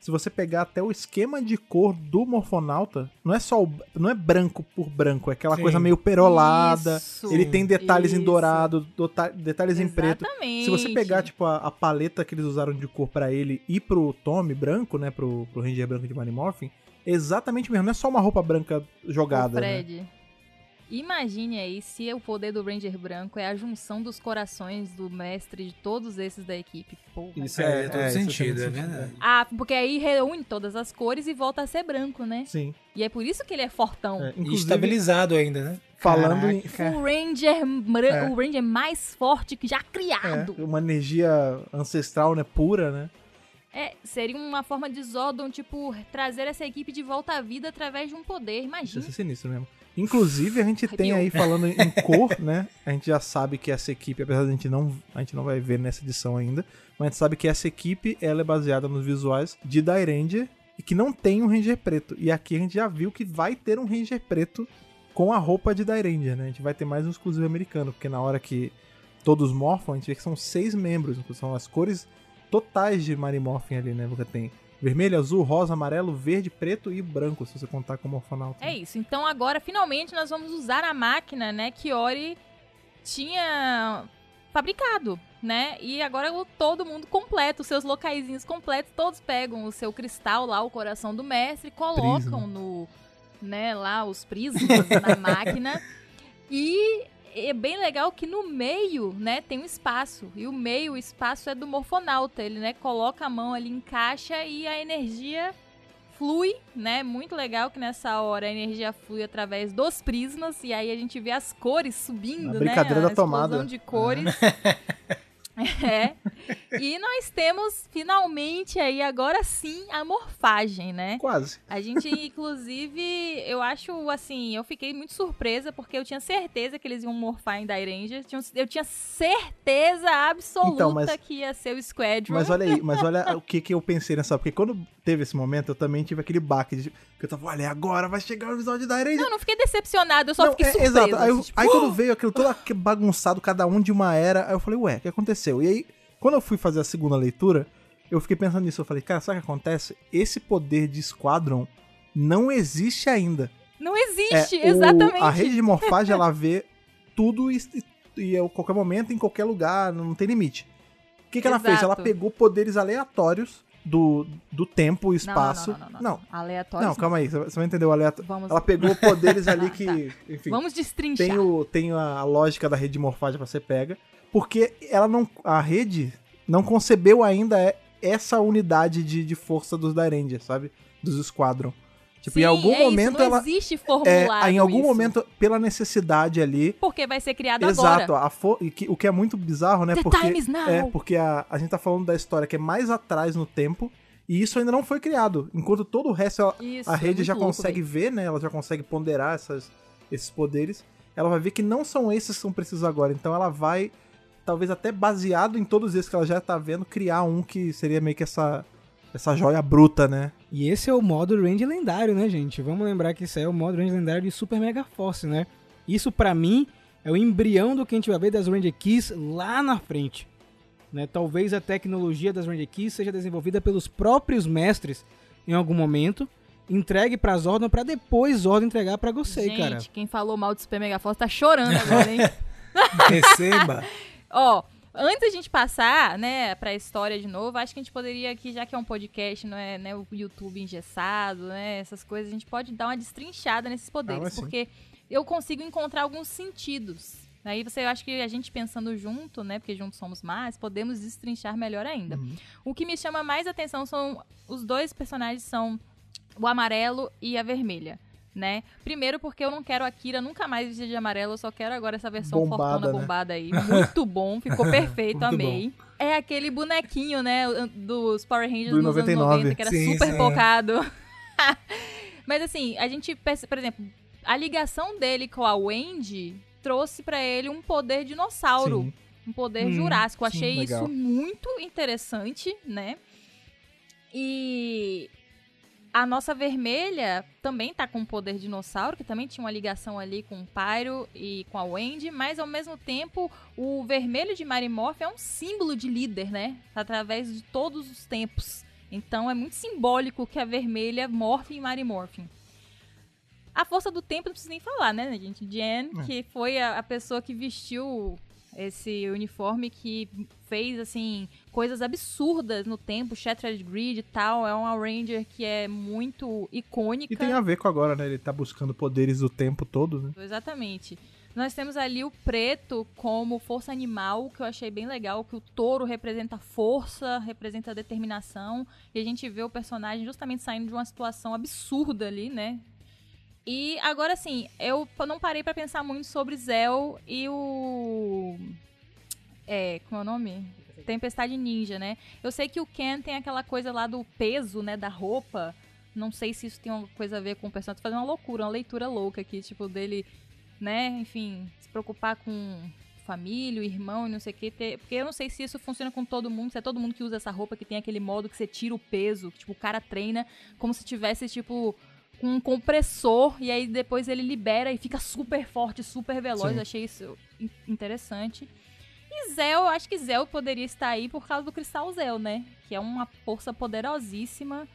Se você pegar até o esquema de cor do Morfonauta, não é só o, não é branco por branco, é aquela Sim. coisa meio perolada. Isso, ele tem detalhes em isso. dourado, dota- detalhes em preto. Exatamente. Se você pegar, tipo, a, a paleta que eles usaram de cor pra ele e pro Tommy branco, né? Pro, pro Ranger branco de Mighty Morphin, é exatamente mesmo. Não é só uma roupa branca jogada, né? Fred, imagine aí se o poder do Ranger branco é a junção dos corações do mestre de todos esses da equipe. Porra. Isso É, é, todo é, isso sentido, é verdade. Ah, porque aí reúne todas as cores e volta a ser branco, né? Sim. E é por isso que ele é fortão. É, E estabilizado ainda, né? falando em, O Ranger, É. o Ranger mais forte que já criado. é, uma energia ancestral, né? Pura, né? É, seria uma forma de Zordon, tipo, trazer essa equipe de volta à vida através de um poder, Isso imagina. é sinistro mesmo. Inclusive, a gente tem aí, falando em cor, né? A gente já sabe que essa equipe, apesar de a gente não, a gente não vai ver nessa edição ainda, mas a gente sabe que essa equipe, ela é baseada nos visuais de Dairanger e que não tem um Ranger preto. E aqui a gente já viu que vai ter um Ranger preto com a roupa de Dairanger, né? A gente vai ter mais um exclusivo americano, porque na hora que todos morfam, a gente vê que são seis membros, são as cores totais de Marimorphin ali, né? Você tem vermelho, azul, rosa, amarelo, verde, preto e branco, se você contar como orfanauta. É isso. Então agora, finalmente, nós vamos usar a máquina, né, que Ori tinha fabricado, né? E agora todo mundo completo, os seus locaizinhos completos, todos pegam o seu cristal lá, o coração do mestre, colocam Prisma. no, né, lá os prismas [laughs] na máquina. E é bem legal que no meio, né, tem um espaço. E o meio, o espaço é do morfonauta. Ele, né, coloca a mão ali, encaixa e a energia flui, né? Muito legal que nessa hora a energia flui através dos prismas e aí a gente vê as cores subindo, A brincadeira né? da a tomada. explosão de cores. [laughs] é. E nós temos finalmente aí agora sim a morfagem, né? Quase. A gente, inclusive, eu acho assim, eu fiquei muito surpresa porque eu tinha certeza que eles iam morfar em Dairanger. Eu tinha certeza absoluta Então, mas- que ia ser o Squadron. Mas olha aí, mas olha [laughs] o que, que eu pensei nessa. Porque quando teve esse momento, eu também tive aquele baque de. Que eu tava, olha, agora vai chegar o episódio da Ranger. Não, não fiquei decepcionada, eu só Não, fiquei é, surpresa. Exato. Aí, assim, tipo, aí quando veio aquilo todo bagunçado, cada um de uma era, aí eu falei, ué, o que aconteceu? E aí, quando eu fui fazer a segunda leitura, eu fiquei pensando nisso. Eu falei, cara, sabe o que acontece? Esse poder de Squadron não existe ainda. Não É, existe, o- exatamente. a rede de morfagem, ela [laughs] vê tudo e, e a qualquer momento, em qualquer lugar, não tem limite. O que, que ela fez? Ela pegou poderes aleatórios do, do tempo e espaço. Não, não, não, não, não. Aleatório. Não, calma aí, você vai- você entender o aleatório. Vamos, Ela pegou poderes [laughs] ali que, tá. enfim, vamos destrinchar. tem, o, tem a lógica da rede de morfagem pra ser pega, porque ela não, a rede não concebeu ainda é- essa unidade de, de força dos Dairanger, sabe? Dos Squadron. Tipo, em Sim, algum é isso, momento não ela existe é, formulado em algum isso. momento pela necessidade ali Porque vai ser criado Exato, agora. a fo- e que- o que é muito bizarro, né? The porque time is now. é porque a, a gente tá falando da história que é mais atrás no tempo e isso ainda não foi criado. Enquanto todo o resto ela- Isso, a é rede muito já louco, consegue ver, né? Ela já consegue ponderar essas, esses poderes. Ela vai ver que não são esses que são precisos agora. Então ela vai, talvez até baseado em todos esses que ela já tá vendo, criar um que seria meio que essa essa joia bruta, né? E esse é o modo range lendário, né, gente? Vamos lembrar que isso aí é o modo range lendário de Super Mega Force, né? Isso pra mim é o embrião do que a gente vai ver das Ranger Keys lá na frente. Né? Talvez a tecnologia das Ranger Keys seja desenvolvida pelos próprios mestres em algum momento, entregue pra Zordon pra depois Zordon entregar pra Gosei, Gente, cara. quem falou mal do Super Mega Force tá chorando agora, hein? [laughs] Receba. [laughs] Ó, antes da gente passar, né, pra história de novo, acho que a gente poderia aqui, já que é um podcast, não é né, o YouTube engessado, né, essas coisas, a gente pode dar uma destrinchada nesses Ah, poderes, sim. porque eu consigo encontrar alguns sentidos. Aí você, eu acho que a gente pensando junto, né, porque juntos somos mais, podemos destrinchar melhor ainda. Uhum. O que me chama mais atenção são os dois personagens são o amarelo e a vermelha. Né? Primeiro porque eu não quero a Kira nunca mais vestida de amarelo, eu só quero agora essa versão Bombada, fortuna né? bombada aí. Muito bom, ficou perfeito, [laughs] amei. É aquele bonequinho, né, dos Power Rangers Do nos 99. anos 90, que era Sim, super sim. focado. [laughs] Mas assim, a gente, por exemplo, a ligação dele com a Wendy trouxe pra ele um poder dinossauro Sim. um poder Hum, jurássico. Achei legal. isso muito interessante, né? E a nossa vermelha também tá com o poder dinossauro, que também tinha uma ligação ali com o Pyro e com a Wendy, mas ao mesmo tempo o vermelho de Marimorph é um símbolo de líder, né? Através de todos os tempos. Então é muito simbólico que a vermelha morfe em Marimorphin. A força do tempo não precisa nem falar, né, gente? Jen, É. que foi a, a pessoa que vestiu esse uniforme que fez, assim, coisas absurdas no tempo, Shattered Grid e tal. É uma Ranger que é muito icônica. E tem a ver com agora, né? Ele tá buscando poderes o tempo todo, né? Exatamente. Nós temos ali o preto como força animal, que eu achei bem legal, que o touro representa força, representa determinação, e a gente vê o personagem justamente saindo de uma situação absurda ali, né? E agora assim, eu não parei pra pensar muito sobre Zell e o é, como é o nome? Tempestade Ninja, né? Eu sei que o Ken tem aquela coisa lá do peso, né, da roupa. Não sei se isso tem alguma coisa a ver com o personagem. Tô fazendo uma loucura, uma leitura louca aqui, tipo, dele, né, enfim, se preocupar com família, irmão e não sei o que. Ter... Porque eu não sei se isso funciona com todo mundo, se é todo mundo que usa essa roupa que tem aquele modo que você tira o peso, que, tipo, o cara treina como se tivesse, tipo, com um compressor e aí depois ele libera e fica super forte, super veloz. Sim. Achei isso in- interessante. E Zell, eu acho que Zell poderia estar aí por causa do Cristal Zell, né? Que é uma força poderosíssima.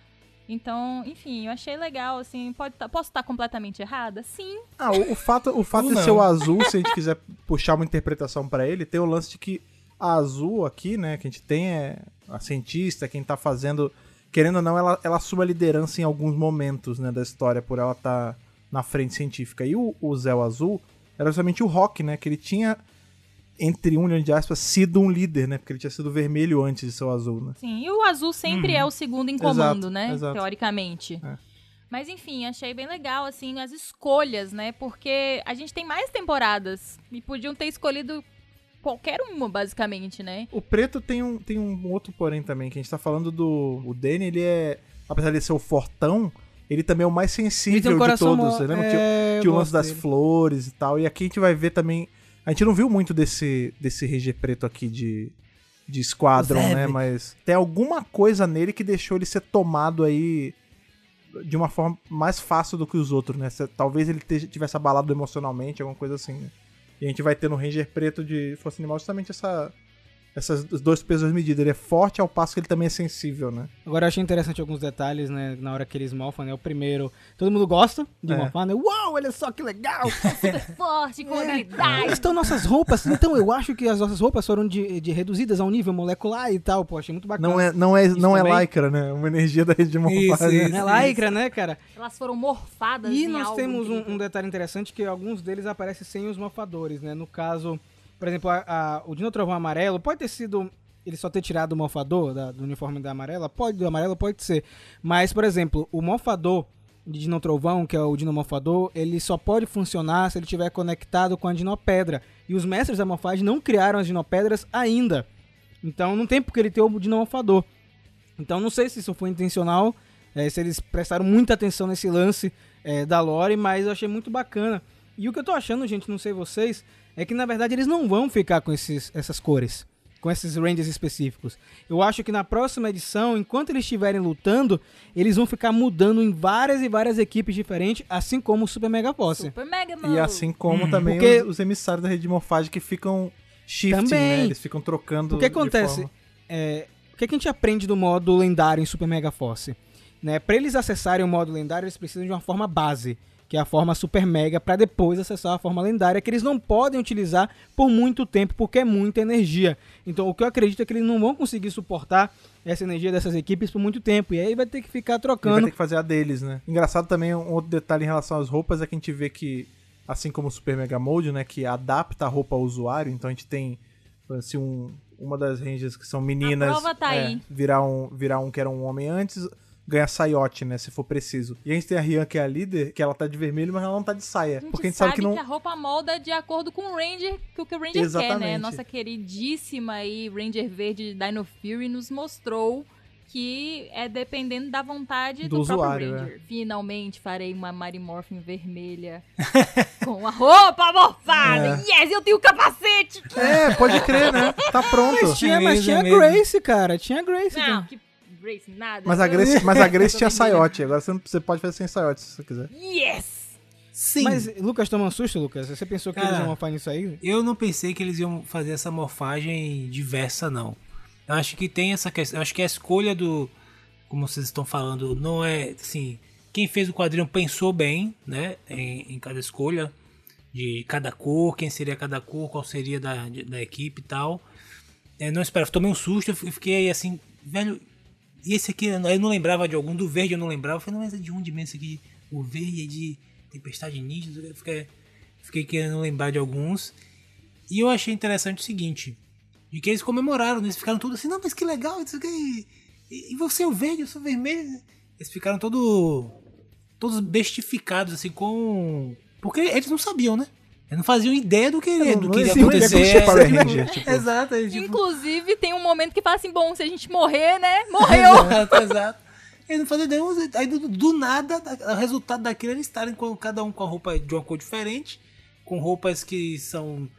Então, enfim, eu achei legal, assim, pode tá- posso estar completamente errada? Sim. Ah, o, o fato, o fato Ou de não. ser o azul, se a gente quiser puxar uma interpretação pra ele, tem o lance de que a azul aqui, né, que a gente tem é a cientista, quem tá fazendo, querendo ou não, ela, ela assume a liderança em alguns momentos, né, da história, por ela estar na frente científica. E o, o Zé Azul era justamente o Rock, né, que ele tinha, entre um milhão de aspas, sido um líder, né, porque ele tinha sido vermelho antes de ser o azul, né. Sim, e o azul sempre é o segundo em comando, Exato, né? exato. Teoricamente. É. Mas enfim, achei bem legal, assim, as escolhas, né? Porque a gente tem mais temporadas e podiam ter escolhido qualquer uma, basicamente, né? O preto tem um, tem um outro porém também, que a gente tá falando do. O Danny, ele é. Apesar de ser o fortão, ele também é o mais sensível um de todos. mó- Você lembra? é, Tinha, eu tinha o lance das dele. flores e tal. E aqui a gente vai ver também. A gente não viu muito desse, desse RG preto aqui de, de Squadron, né? Mas tem alguma coisa nele que deixou ele ser tomado aí de uma forma mais fácil do que os outros, né? Talvez ele tivesse abalado emocionalmente, alguma coisa assim, né? E a gente vai ter no Ranger preto de Força Animal justamente essa, essas dois pesos duas medidas. Ele é forte ao passo que ele também é sensível, né? Agora eu achei interessante alguns detalhes, né? Na hora que eles morfam, né? O primeiro, todo mundo gosta de É. morfar, né? Uau, olha só que legal! [laughs] Super forte, com Aí habilidade. estão nossas roupas. Então eu acho que as nossas roupas foram de, de reduzidas a um nível molecular e tal. Pô, achei muito bacana. Não é, não é, não é lycra, né? Uma energia da rede de morfagem. isso. É lycra, né, cara? Elas foram morfadas E em nós algo temos um, um detalhe interessante que alguns deles aparecem sem os morfadores, né? No caso, por exemplo, a, a- o Dino Trovão Amarelo pode ter sido ele só ter tirado o morfador da- do uniforme da amarela, pode, do amarelo pode ser. Mas, por exemplo, o morfador de Dino Trovão, que é o Dino Morfador, ele só pode funcionar se ele estiver conectado com a Dinopedra. E os mestres da morfagem não criaram as Dinopedras ainda. Então não tem porque ele ter o Dino Morfador. Então não sei se isso foi intencional, eh, se eles prestaram muita atenção nesse lance eh, da lore, mas eu achei muito bacana. E o que eu tô achando, gente, não sei vocês, é que na verdade eles não vão ficar com esses, essas cores, com esses ranges específicos. Eu acho que na próxima edição, enquanto eles estiverem lutando, eles vão ficar mudando em várias e várias equipes diferentes, assim como o Super Mega Force. Super Mega E Mode. assim como também Porque- os, os emissários da rede de morfagem que ficam shifting, Também. né? Eles ficam trocando O que de acontece? forma. É, o que, que a gente aprende do modo lendário em Super Mega Force? Né, para eles acessarem o modo lendário, eles precisam de uma forma base, que é a forma Super Mega, para depois acessar a forma lendária, que eles não podem utilizar por muito tempo, porque é muita energia. Então, o que eu acredito é que eles não vão conseguir suportar essa energia dessas equipes por muito tempo, e aí vai ter que ficar Ele vai trocando. ter que fazer a deles, né? Engraçado também, um outro detalhe em relação às roupas é que a gente vê que, assim como o Super Mega Mode, né, que adapta a roupa ao usuário, então a gente tem, assim, um, uma das ranges que são meninas... Tá é, aí. Virar um, virar um que era um homem antes, ganhar saiote, né, se for preciso. E a gente tem a Rian, que é a líder, que ela tá de vermelho, mas ela não tá de saia. A gente porque a gente sabe, sabe que não... a roupa molda de acordo com o Ranger, que o que o Ranger quer, né? Exatamente. Nossa queridíssima aí, Ranger Verde de Dino Fury nos mostrou que é dependendo da vontade do, Do próprio usuário, Ranger. Finalmente farei uma Marimorphin vermelha [laughs] com a roupa morfada. Yes, eu tenho capacete! É, pode crer, né? Tá pronto. Mas tinha, mas tinha mesmo. Grace, cara, tinha Grace. Não, que Grace, nada. Mas a Grace, mas a Grace [laughs] tinha saiote. Agora você, não- você pode fazer sem saiote se você quiser. Yes! Sim. Mas, Lucas, toma um susto, Lucas? Você pensou que Cara, eles iam fazer isso aí? Eu não pensei que eles iam fazer essa morfagem diversa, não. Eu acho que tem essa questão. Eu acho que a escolha do. Como vocês estão falando, não é. Assim, quem fez o quadrinho pensou bem, né? Em, em cada escolha. De cada cor, quem seria cada cor, qual seria da, de- da equipe e tal. É, não esperava, tomei um susto, eu fiquei assim, velho. E esse aqui, eu não lembrava de algum, do verde eu não lembrava. Eu falei, não, mas é de onde mesmo esse aqui? O verde é de Tempestade Ninja? Eu fiquei, fiquei querendo lembrar de alguns. E eu achei interessante o seguinte: de que eles comemoraram, né? eles ficaram todos assim, não, mas que legal, isso aqui. E, e você é o verde, eu sou vermelho. Eles ficaram todo, todos bestificados, assim, com. Porque eles não sabiam, né? Eles não faziam ideia do que, Não, do não que ia acontecer. Power Ranger, [laughs] tipo. Exato, eles, tipo, Inclusive, tem um momento que fala assim: bom, se a gente morrer, né? Morreu! [laughs] Exato, exato. Eles não faziam ideia. Aí do, do nada, o resultado daquilo é eles estarem com cada um com a roupa de uma cor diferente, com roupas que são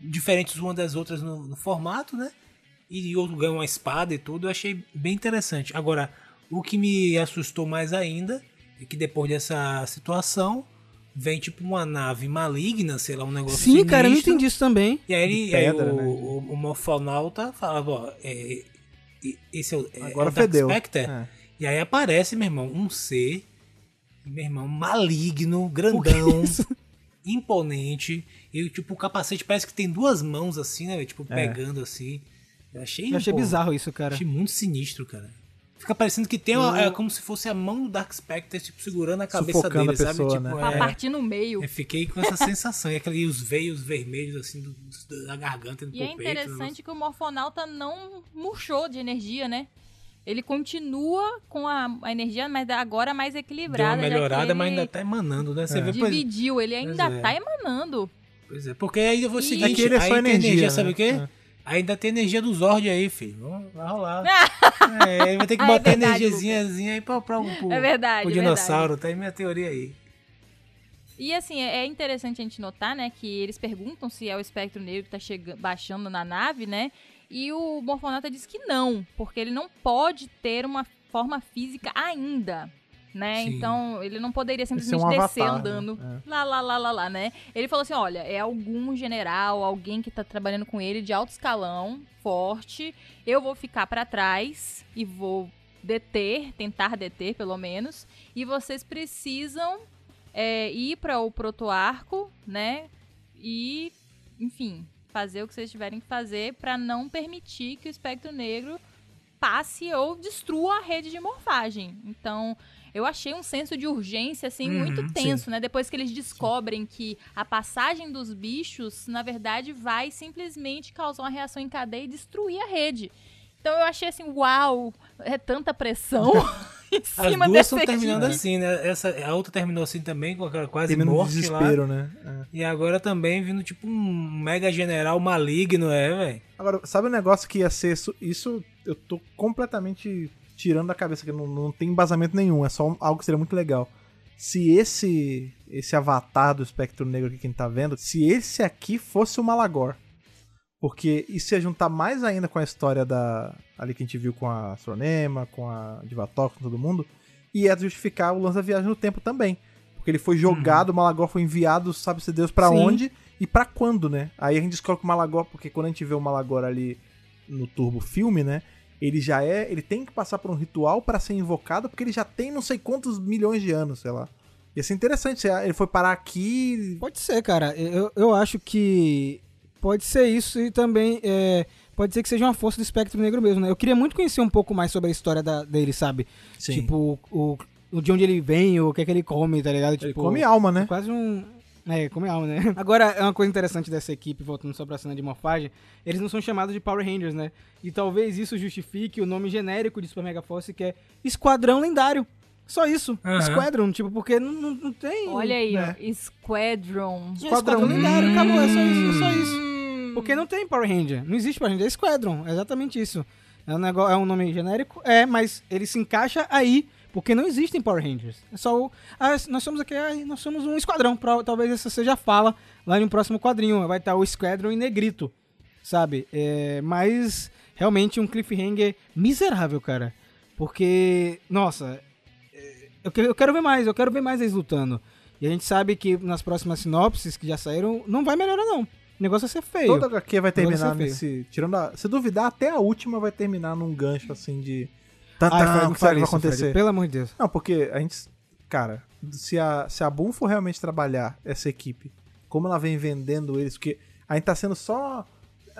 diferentes uma das outras no, no formato, né? E outro ganha uma espada e tudo. Eu achei bem interessante. Agora, o que me assustou mais ainda é que depois dessa situação vem tipo uma nave maligna, sei lá, um negócio Sim, cara, eu não sinistro. entendi isso também. E aí, ele, pedra, aí o, né? o, o morfonauta falava, ó, é, esse é o, é, Agora é o Dark fedeu. Spectre. É. E aí aparece, meu irmão, um ser, meu irmão, maligno, grandão, imponente. E tipo, o capacete parece que tem duas mãos assim, né? Tipo, É. pegando assim. Eu achei, Eu achei pô, bizarro isso, cara. Achei muito sinistro, cara. Fica parecendo que tem uma, é como se fosse a mão do Dark Spectre, tipo, segurando a cabeça Sufocando dele, a pessoa, sabe? Tipo, né? É, partir no meio. eu fiquei com essa sensação. E aquele, os veios vermelhos, assim, do- do- da garganta e do E é peito, interessante que o Morfonauta não murchou de energia, né? Ele continua com a, a energia, mas agora mais Deu equilibrada. uma já que melhorada, ele mas ainda tá emanando, né? Você É. vê, pois, Dividiu, ele ainda Pois é. tá emanando. pois é. Porque aí eu vou E- seguinte, É que ele é aí só energia, sabe né? o quê? É. Ainda tem energia do Zord aí, filho. Vai rolar. [laughs] é, aí vai ter que Ah, é botar verdade, energiazinha aí pra, pra, pro, É verdade, pro é dinossauro. Tá aí minha teoria aí. E assim, é é interessante a gente notar, né, que eles perguntam se é o espectro negro que tá chegando, baixando na nave, né? E o Morfonauta diz que não, porque ele não pode ter uma forma física ainda, né? Sim. Então, ele não poderia é simplesmente um descer avatar, andando né? lá, lá, lá, lá, lá, né? Ele falou assim, olha, é algum general, alguém que tá trabalhando com ele de alto escalão, forte, eu vou ficar pra trás e vou deter, tentar deter pelo menos, e vocês precisam é, ir para o protoarco, né? E, enfim, fazer o que vocês tiverem que fazer para não permitir que o espectro negro passe ou destrua a rede de morfagem. Então, eu achei um senso de urgência assim Uhum, muito tenso, né? Depois que eles descobrem que a passagem dos bichos, na verdade, vai simplesmente causar uma reação em cadeia e destruir a rede. Então eu achei assim, uau, é tanta pressão [laughs] em As cima duas dessa estão terminando assim, né? Essa, a outra terminou assim também, com aquela quase Termina no morte lá. desespero, né? É. E agora também vindo tipo um mega general maligno, é, velho. Agora, sabe o negócio que ia ser isso? Isso eu tô completamente tirando da cabeça, que não, não tem embasamento nenhum, é só um- algo que seria muito legal. Se esse esse avatar do espectro negro aqui que a gente tá vendo, se esse aqui fosse o Malagor. Porque isso ia juntar mais ainda com a história da. ali que a gente viu com a Astronema, com a Divatok, com todo mundo, e ia justificar o lance da viagem no tempo também. Porque ele foi jogado, o Malagor foi enviado, sabe-se Deus pra Sim. onde e pra quando, né? Aí a gente descobre que o Malagor, porque quando a gente vê o Malagor ali no Turbo Filme, né? Ele já é. Ele tem que passar por um ritual pra ser invocado, porque ele já tem não sei quantos milhões de anos, sei lá. Ia ser interessante, ele foi parar aqui. Pode ser, cara. Eu, eu acho que pode ser isso e também é, pode ser que seja uma força do espectro negro mesmo, né? Eu queria muito conhecer um pouco mais sobre a história da- dele, sabe? Sim. Tipo, o, o de onde ele vem, o que é que ele come, tá ligado? Ele Tipo, come alma, né? Quase um. É, come alma, né? [laughs] Agora, é uma coisa interessante dessa equipe, voltando só pra cena de morfagem, eles não são chamados de Power Rangers, né? E talvez isso justifique o nome genérico de Super Mega Force, que é Esquadrão Lendário. Só isso. Aham. Squadron, tipo, porque não, não, não tem. Olha aí, né? ó, Squadron. É, Esquadrão Lendário, acabou, é só isso, é só isso. Porque não tem Power Ranger. Não existe Power Ranger, é Squadron. É exatamente isso. É um, negócio, é um nome genérico? É, mas ele se encaixa aí. Porque não existem Power Rangers. É só o. Ah, nós somos aqui, ah, nós somos um esquadrão. Pro- Talvez essa seja a fala lá no próximo quadrinho. Vai estar o Squadron em negrito. Sabe? É, mas realmente um cliffhanger miserável, cara. Porque, nossa, é, eu eu quero ver mais, eu quero ver mais eles lutando. E a gente sabe que nas próximas sinopses que já saíram, não vai melhorar não. O negócio vai ser feio. Toda HQ vai terminar é nesse. Tirando a, se duvidar, até a última vai terminar num gancho assim de. Tantã, Ai, Fred, o que vai isso, Fred, acontecer? pelo amor de Deus. Não, porque a gente. Cara, se a, se a Boom for realmente trabalhar essa equipe, como ela vem vendendo eles, porque a gente tá sendo só.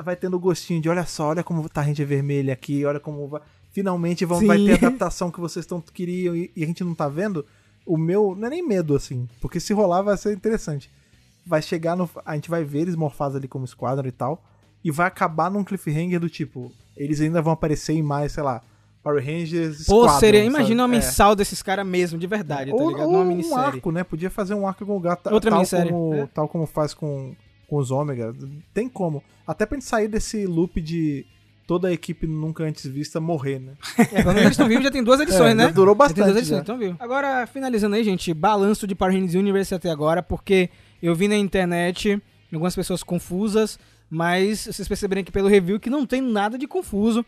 Vai tendo o gostinho de olha só, olha como tá a gente vermelha aqui, olha como vai. Finalmente vão, Sim. vai ter a [laughs] adaptação que vocês tão, queriam e, e a gente não tá vendo. O meu. Não é nem medo, assim. Porque se rolar vai ser interessante. Vai chegar no. A gente vai ver eles morfados ali como esquadra e tal. E vai acabar num cliffhanger do tipo. Eles ainda vão aparecer em mais, sei lá. Power Rangers. Pô, Squadron, seria, sabe? imagina uma É. mensal desses caras mesmo, de verdade, tá Ou, ligado? ou Uma um arco, né? Podia fazer um arco com o gato, Outra tal, minissérie, como, é. tal como faz com, com os Ômega. Tem como. Até pra gente sair desse loop de toda a equipe nunca antes vista morrer, né? [laughs] É, quando eles estão vivos já tem duas edições, É, né? durou Já tem duas bastante. edições, então viu. Agora, finalizando aí, gente, balanço de Power Rangers Universe até agora, porque eu vi na internet algumas pessoas confusas, mas vocês perceberem que pelo review que não tem nada de confuso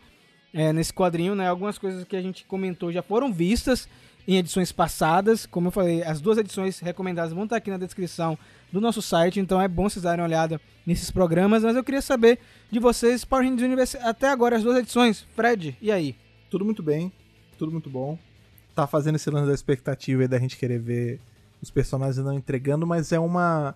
é, nesse quadrinho, né? Algumas coisas que a gente comentou já foram vistas em edições passadas. Como eu falei, as duas edições recomendadas vão estar aqui na descrição do nosso site, então é bom vocês darem uma olhada nesses programas. Mas eu queria saber de vocês, Power Rangers Universe, até agora, as duas edições. Fred, e aí? Tudo muito bem, tudo muito bom. Tá fazendo esse lance da expectativa aí da gente querer ver os personagens não entregando, mas é uma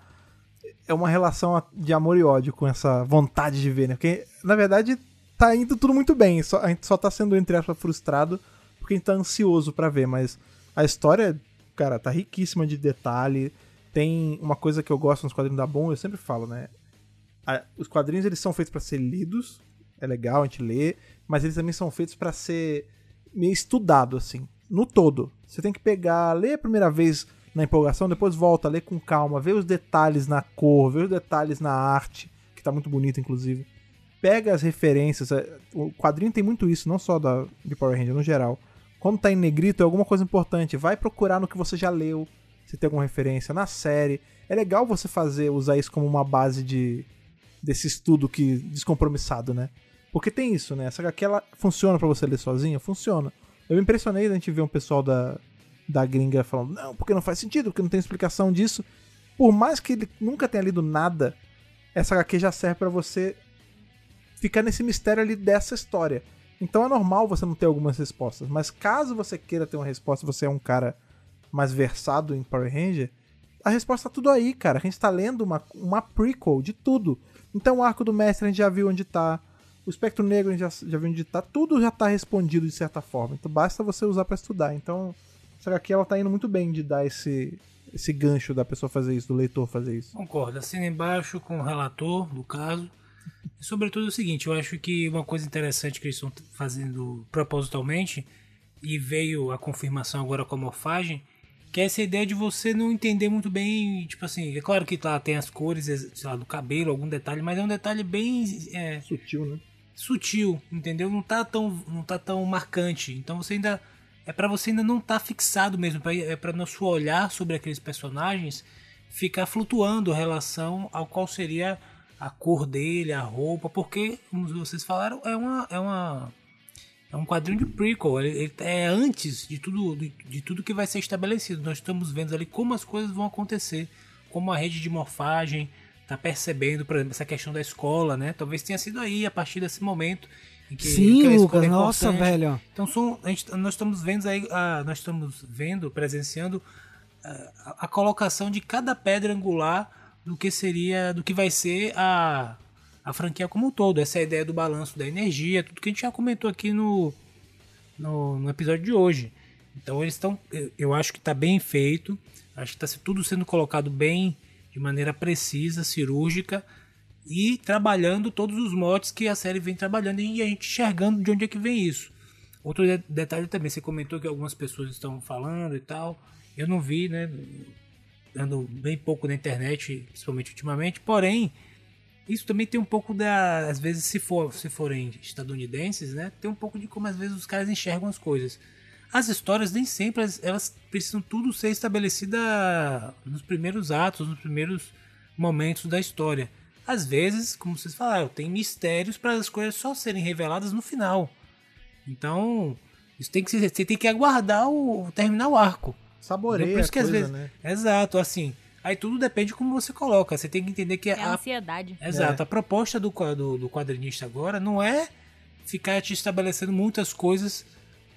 é uma relação de amor e ódio com essa vontade de ver, né? Porque na verdade tá indo tudo muito bem, só, a gente só tá sendo entre aspas frustrado porque a gente tá ansioso pra ver, mas a história, cara, tá riquíssima de detalhe. Tem uma coisa que eu gosto nos quadrinhos da Bom, eu sempre falo, né? A- os quadrinhos eles são feitos pra ser lidos, é legal a gente ler, mas eles também são feitos pra ser meio estudado assim, no todo. Você tem que pegar, ler a primeira vez na empolgação, depois volta, ler com calma, ver os detalhes na cor, ver os detalhes na arte, que tá muito bonito inclusive. Pega as referências, é, o quadrinho tem muito isso, não só da de Power Ranger no geral. Quando tá em negrito é alguma coisa importante, vai procurar no que você já leu, se tem alguma referência na série. É legal você fazer, usar isso como uma base de desse estudo que descompromissado, né? Porque tem isso, né? Essa HQ ela funciona pra você ler sozinha? Funciona. Eu me impressionei da gente ver um pessoal da, da gringa falando, não, porque não faz sentido, porque não tem explicação disso. Por mais que ele nunca tenha lido nada, essa HQ já serve pra você ficar nesse mistério ali dessa história. Então é normal você não ter algumas respostas, mas caso você queira ter uma resposta, você é um cara mais versado em Power Ranger, a resposta tá tudo aí, cara. A gente tá lendo uma, uma prequel de tudo. Então o arco do mestre a gente já viu onde tá, o espectro negro a gente já, já viu onde tá, tudo já tá respondido de certa forma. Então basta você usar pra estudar. Então essa HQ ela tá indo muito bem de dar esse, esse gancho da pessoa fazer isso, do leitor fazer isso. Concordo, assina embaixo com o relator do caso. E sobretudo o seguinte, eu acho que uma coisa interessante que eles estão fazendo propositalmente, e veio a confirmação agora com a morfagem, que é essa ideia de você não entender muito bem, tipo assim, é claro que lá tem as cores, sei lá, do cabelo, algum detalhe, mas é um detalhe bem é, Sutil, né? sutil, entendeu? Não tá tão, não tá tão marcante. Então você ainda é pra você ainda não tá fixado mesmo, pra- é para nosso olhar sobre aqueles personagens ficar flutuando em relação ao qual seria a cor dele, a roupa, porque como vocês falaram, é uma é uma é um quadrinho de prequel, ele, ele é antes de tudo de, de tudo que vai ser estabelecido. Nós estamos vendo ali como as coisas vão acontecer, como a rede de morfagem tá percebendo, por exemplo, essa questão da escola, né? Talvez tenha sido aí a partir desse momento que Sim, escola Lucas, é nossa, velho. Então são, gente- nós estamos vendo aí, a, nós estamos vendo, presenciando a, a colocação de cada pedra angular do que seria, do que vai ser a, a franquia como um todo. Essa é ideia do balanço da energia, tudo que a gente já comentou aqui no, no, no episódio de hoje. Então eles estão, eu- eu acho que está bem feito, acho que está tudo sendo colocado bem, de maneira precisa, cirúrgica e trabalhando todos os motes que a série vem trabalhando e a gente enxergando de onde é que vem isso. Outro de- detalhe também, você comentou que algumas pessoas estão falando e tal. Eu não vi, né? Ando bem pouco na internet, principalmente ultimamente. Porém, isso também tem um pouco da. Às vezes, se, for, se forem estadunidenses, né? Tem um pouco de como às vezes os caras enxergam as coisas. As histórias nem sempre elas precisam tudo ser estabelecida nos primeiros atos, nos primeiros momentos da história. Às vezes, como vocês falaram, tem mistérios para as coisas só serem reveladas no final. Então, Isso tem que ser, você tem que aguardar o terminar o arco. Saboreia Por isso que a às coisa, vezes, né? exato, assim, aí tudo depende de como você coloca. Você tem que entender que É a ansiedade. exato, a proposta do, do, do quadrinista agora não é ficar te estabelecendo muitas coisas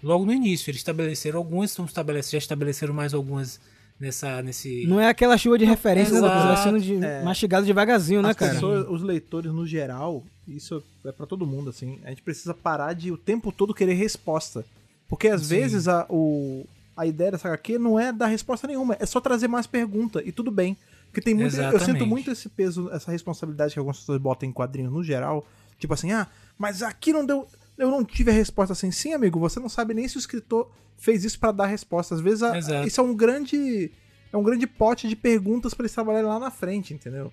logo no início. Eles estabeleceram algumas, estão estabelece- já estabeleceram mais algumas nessa nesse Não é aquela chuva de referência, né, Lucas? Exato. sendo de, É. mastigado devagarzinho, né, As cara? pessoas, os leitores no geral, isso é pra todo mundo, assim. A gente precisa parar de o tempo todo querer resposta. Porque às Sim. vezes a, o, a ideia dessa HQ não é dar resposta nenhuma, é só trazer mais pergunta, e tudo bem. Porque tem muito. Eu Exatamente. sinto muito esse peso, essa responsabilidade que algumas pessoas botam em quadrinhos no geral. Tipo assim, ah, mas aqui não deu. Eu não tive a resposta assim. Sim, amigo, você não sabe nem se o escritor fez isso pra dar resposta. Às vezes a- Exato. isso é um grande. É um grande pote de perguntas pra eles trabalharem lá na frente, entendeu?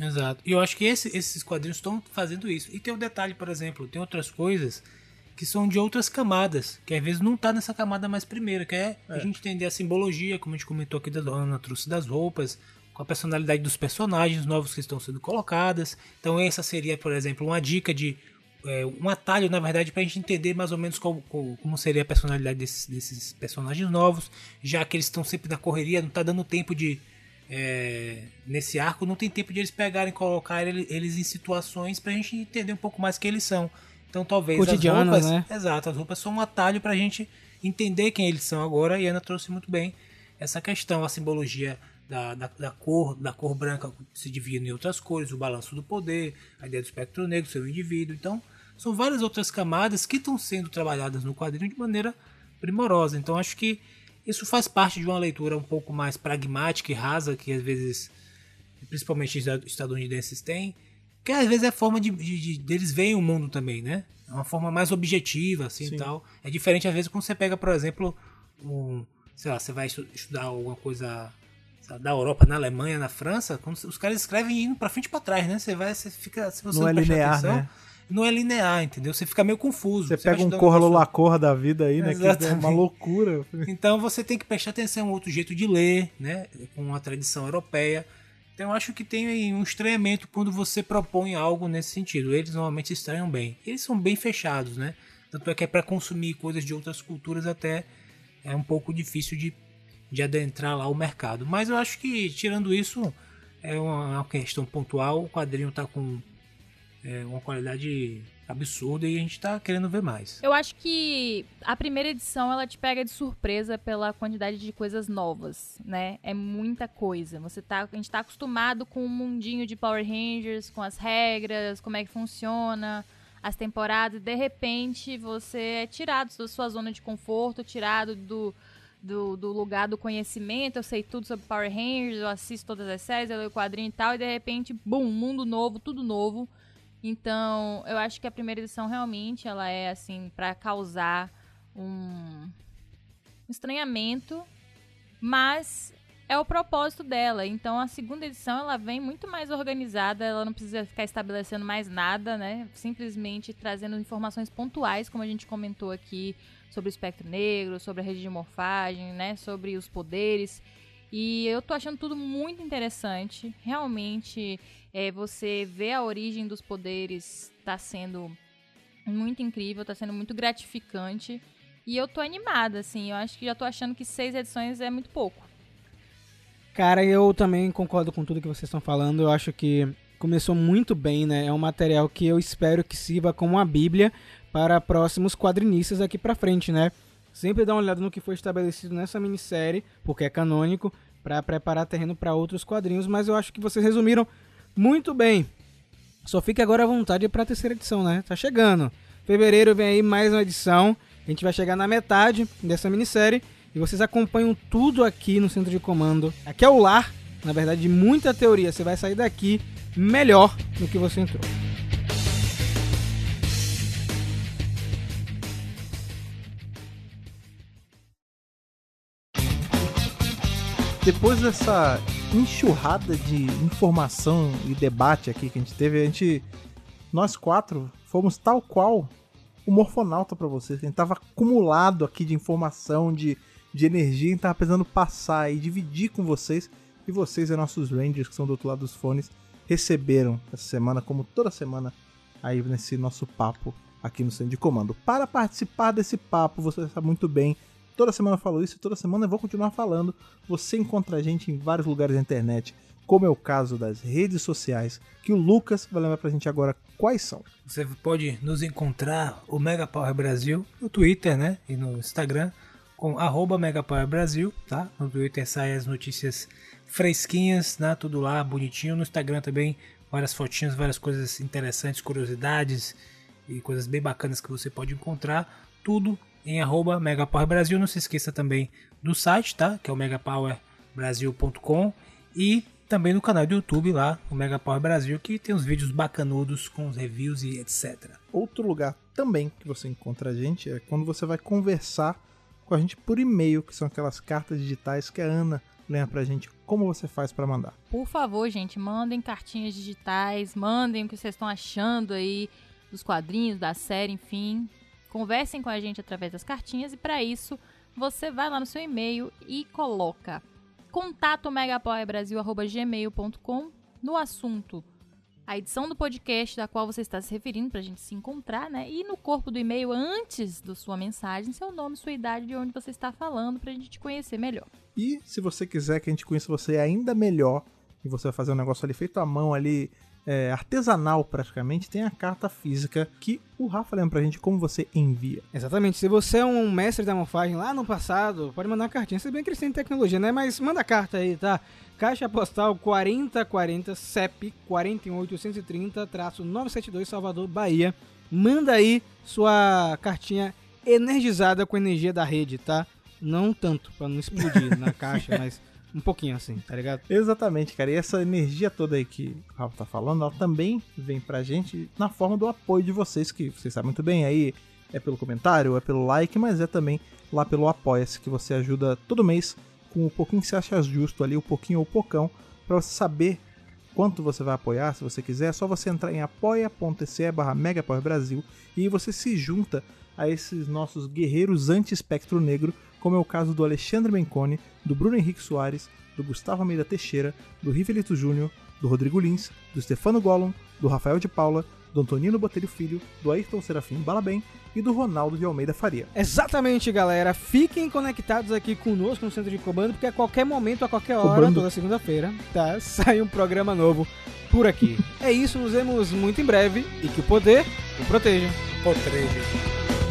Exato. E eu acho que esse- esses quadrinhos estão fazendo isso. E tem um detalhe, por exemplo, tem outras coisas que são de outras camadas, que às vezes não tá nessa camada mais primeira, que é, a gente entender a simbologia, como a gente comentou aqui da Ana, trouxe das roupas, com a personalidade dos personagens novos que estão sendo colocadas. Então essa seria, por exemplo, uma dica de é, um atalho, na verdade, para a gente entender mais ou menos qual- como seria a personalidade desses, desses personagens novos, já que eles estão sempre na correria, não tá dando tempo de é, nesse arco não tem tempo de eles pegarem e colocar ele- eles em situações pra gente entender um pouco mais quem eles são. Então talvez as roupas, né? exato, as roupas são um atalho pra gente entender quem eles são agora e a Ana trouxe muito bem essa questão, a simbologia da, da, da cor, da cor branca se divide em outras cores, o balanço do poder, a ideia do espectro negro, seu indivíduo. Então, são várias outras camadas que estão sendo trabalhadas no quadrinho de maneira primorosa. Então, acho que isso faz parte de uma leitura um pouco mais pragmática e rasa, que às vezes, principalmente os estadunidenses têm, que às vezes é a forma de, de, de- deles verem o mundo também, né? É uma forma mais objetiva, assim, Sim. e tal. É diferente, às vezes, quando você pega, por exemplo, um, sei lá, você vai estu- estudar alguma coisa da Europa, na Alemanha, na França, quando os caras escrevem indo pra frente e pra trás, né? Você vai, você fica, se você Não é prestar linear, atenção, né? Não é linear, entendeu? Você fica meio confuso. Você vai pega um Corra Lulacorra da vida aí, né? Que é uma Exatamente. loucura. então você tem que prestar atenção a um outro jeito de ler, né? Com a tradição europeia. Então eu acho que tem aí um estranhamento quando você propõe algo nesse sentido. Eles normalmente estranham bem. Eles são bem fechados, né? Tanto é que é para consumir coisas de outras culturas até é um pouco difícil de, de adentrar lá o mercado. Mas eu acho que, tirando isso, é uma, uma questão pontual. O quadrinho tá com é, uma qualidade absurda e a gente tá querendo ver mais. Eu acho que a primeira edição ela te pega de surpresa pela quantidade de coisas novas, né? É muita coisa. Você tá, a gente tá acostumado com o mundinho de Power Rangers, com as regras, como é que funciona, as temporadas, e de repente você é tirado da sua zona de conforto, tirado do, do, do lugar do conhecimento. Eu sei tudo sobre Power Rangers, eu assisto todas as séries, eu leio quadrinho e tal, e de repente, bum, mundo novo, tudo novo. Então, eu acho que a primeira edição realmente ela é assim pra causar um estranhamento, mas é o propósito dela. Então, a segunda edição ela vem muito mais organizada, ela não precisa ficar estabelecendo mais nada, né? Simplesmente trazendo informações pontuais, como a gente comentou aqui sobre o espectro negro, sobre a rede de morfagem, né, sobre os poderes. E eu tô achando tudo muito interessante. Realmente, é, você vê a origem dos poderes tá sendo muito incrível, tá sendo muito gratificante. E eu tô animada, assim. Eu acho que já tô achando que seis edições é muito pouco. Cara, eu também concordo com tudo que vocês estão falando. Eu acho que começou muito bem, né? É um material que eu espero que sirva como uma bíblia para próximos quadrinistas aqui pra frente, né? Sempre dá uma olhada no que foi estabelecido nessa minissérie, porque é canônico, para preparar terreno para outros quadrinhos, mas eu acho que vocês resumiram muito bem. Só fique agora à vontade para a terceira edição, né? Tá chegando. Fevereiro vem aí mais uma edição. A gente vai chegar na metade dessa minissérie e vocês acompanham tudo aqui no centro de comando. Aqui é o lar, na verdade, de muita teoria. Você vai sair daqui melhor do que você entrou. Depois dessa enxurrada de informação e debate aqui que a gente teve, a gente. Nós quatro fomos tal qual o morfonauta pra vocês. A gente tava acumulado aqui de informação, de, de energia, a gente tava precisando passar e dividir com vocês. E vocês, e nossos Rangers, que são do outro lado dos fones, receberam essa semana, como toda semana, aí nesse nosso papo aqui no Centro de Comando. Para participar desse papo, você sabe muito bem, toda semana eu falo isso toda semana eu vou continuar falando. Você encontra a gente em vários lugares da internet, como é o caso das redes sociais, que o Lucas vai lembrar pra gente agora quais são. Você pode nos encontrar, o Mega Power Brasil, no Twitter, né? E no Instagram, com arroba Mega Power Brasil, tá? No Twitter saem as notícias fresquinhas, né? Tudo lá, bonitinho. No Instagram também, várias fotinhas, várias coisas interessantes, curiosidades e coisas bem bacanas que você pode encontrar. Tudo em arroba Mega Power Brasil. Não se esqueça também do site, tá? Que é o megapowerbrasil.com e também no canal do YouTube lá, o Mega Power Brasil, que tem uns vídeos bacanudos com os reviews e etc. Outro lugar também que você encontra a gente é quando você vai conversar com a gente por e-mail, que são aquelas cartas digitais que a Ana lembra pra gente como você faz para mandar. Por favor, gente, mandem cartinhas digitais, mandem o que vocês estão achando aí dos quadrinhos, da série, enfim. Conversem com a gente através das cartinhas e para isso você vai lá no seu e-mail e coloca contato megapowerbrasil.gmail.com no assunto a edição do podcast da qual você está se referindo para a gente se encontrar, né? E no corpo do e-mail, antes da sua mensagem, seu nome, sua idade, de onde você está falando, para a gente te conhecer melhor. E se você quiser que a gente conheça você ainda melhor, e você vai fazer um negócio ali feito à mão ali, é, artesanal praticamente, tem a carta física que o Rafa lembra pra gente como você envia. Exatamente. Se você é um mestre da morfagem lá no passado, pode mandar cartinha. Se bem eles têm tecnologia, né? Mas manda carta aí, tá? Caixa postal 4040 CEP 41830-972 Salvador, Bahia. Manda aí sua cartinha energizada com energia da rede, tá? Não tanto, pra não explodir na [laughs] caixa, mas um pouquinho assim, tá ligado? Exatamente, cara. E essa energia toda aí que o Rafa tá falando, ela também vem pra gente na forma do apoio de vocês, que vocês sabem muito bem aí. É pelo comentário, é pelo like, mas é também lá pelo Apoia-se, que você ajuda todo mês com o pouquinho que você acha justo ali, o pouquinho ou o pocão, para você saber quanto você vai apoiar, se você quiser, é só você entrar em apoia.se barra Brasil e você se junta a esses nossos guerreiros anti-espectro negro, como é o caso do Alexandre Mencone, do Bruno Henrique Soares, do Gustavo Almeida Teixeira, do Rivelito Júnior, do Rodrigo Lins, do Stefano Gollum, do Rafael de Paula, do Antonino Botelho Filho, do Ayrton Serafim Balabem e do Ronaldo de Almeida Faria. Exatamente, galera. Fiquem conectados aqui conosco no Centro de Comando, porque a qualquer momento, a qualquer hora, Cobrando. toda segunda-feira, tá? [laughs] Sai um programa novo por aqui. [laughs] é isso, nos vemos muito em breve e que o poder o proteja. Proteja.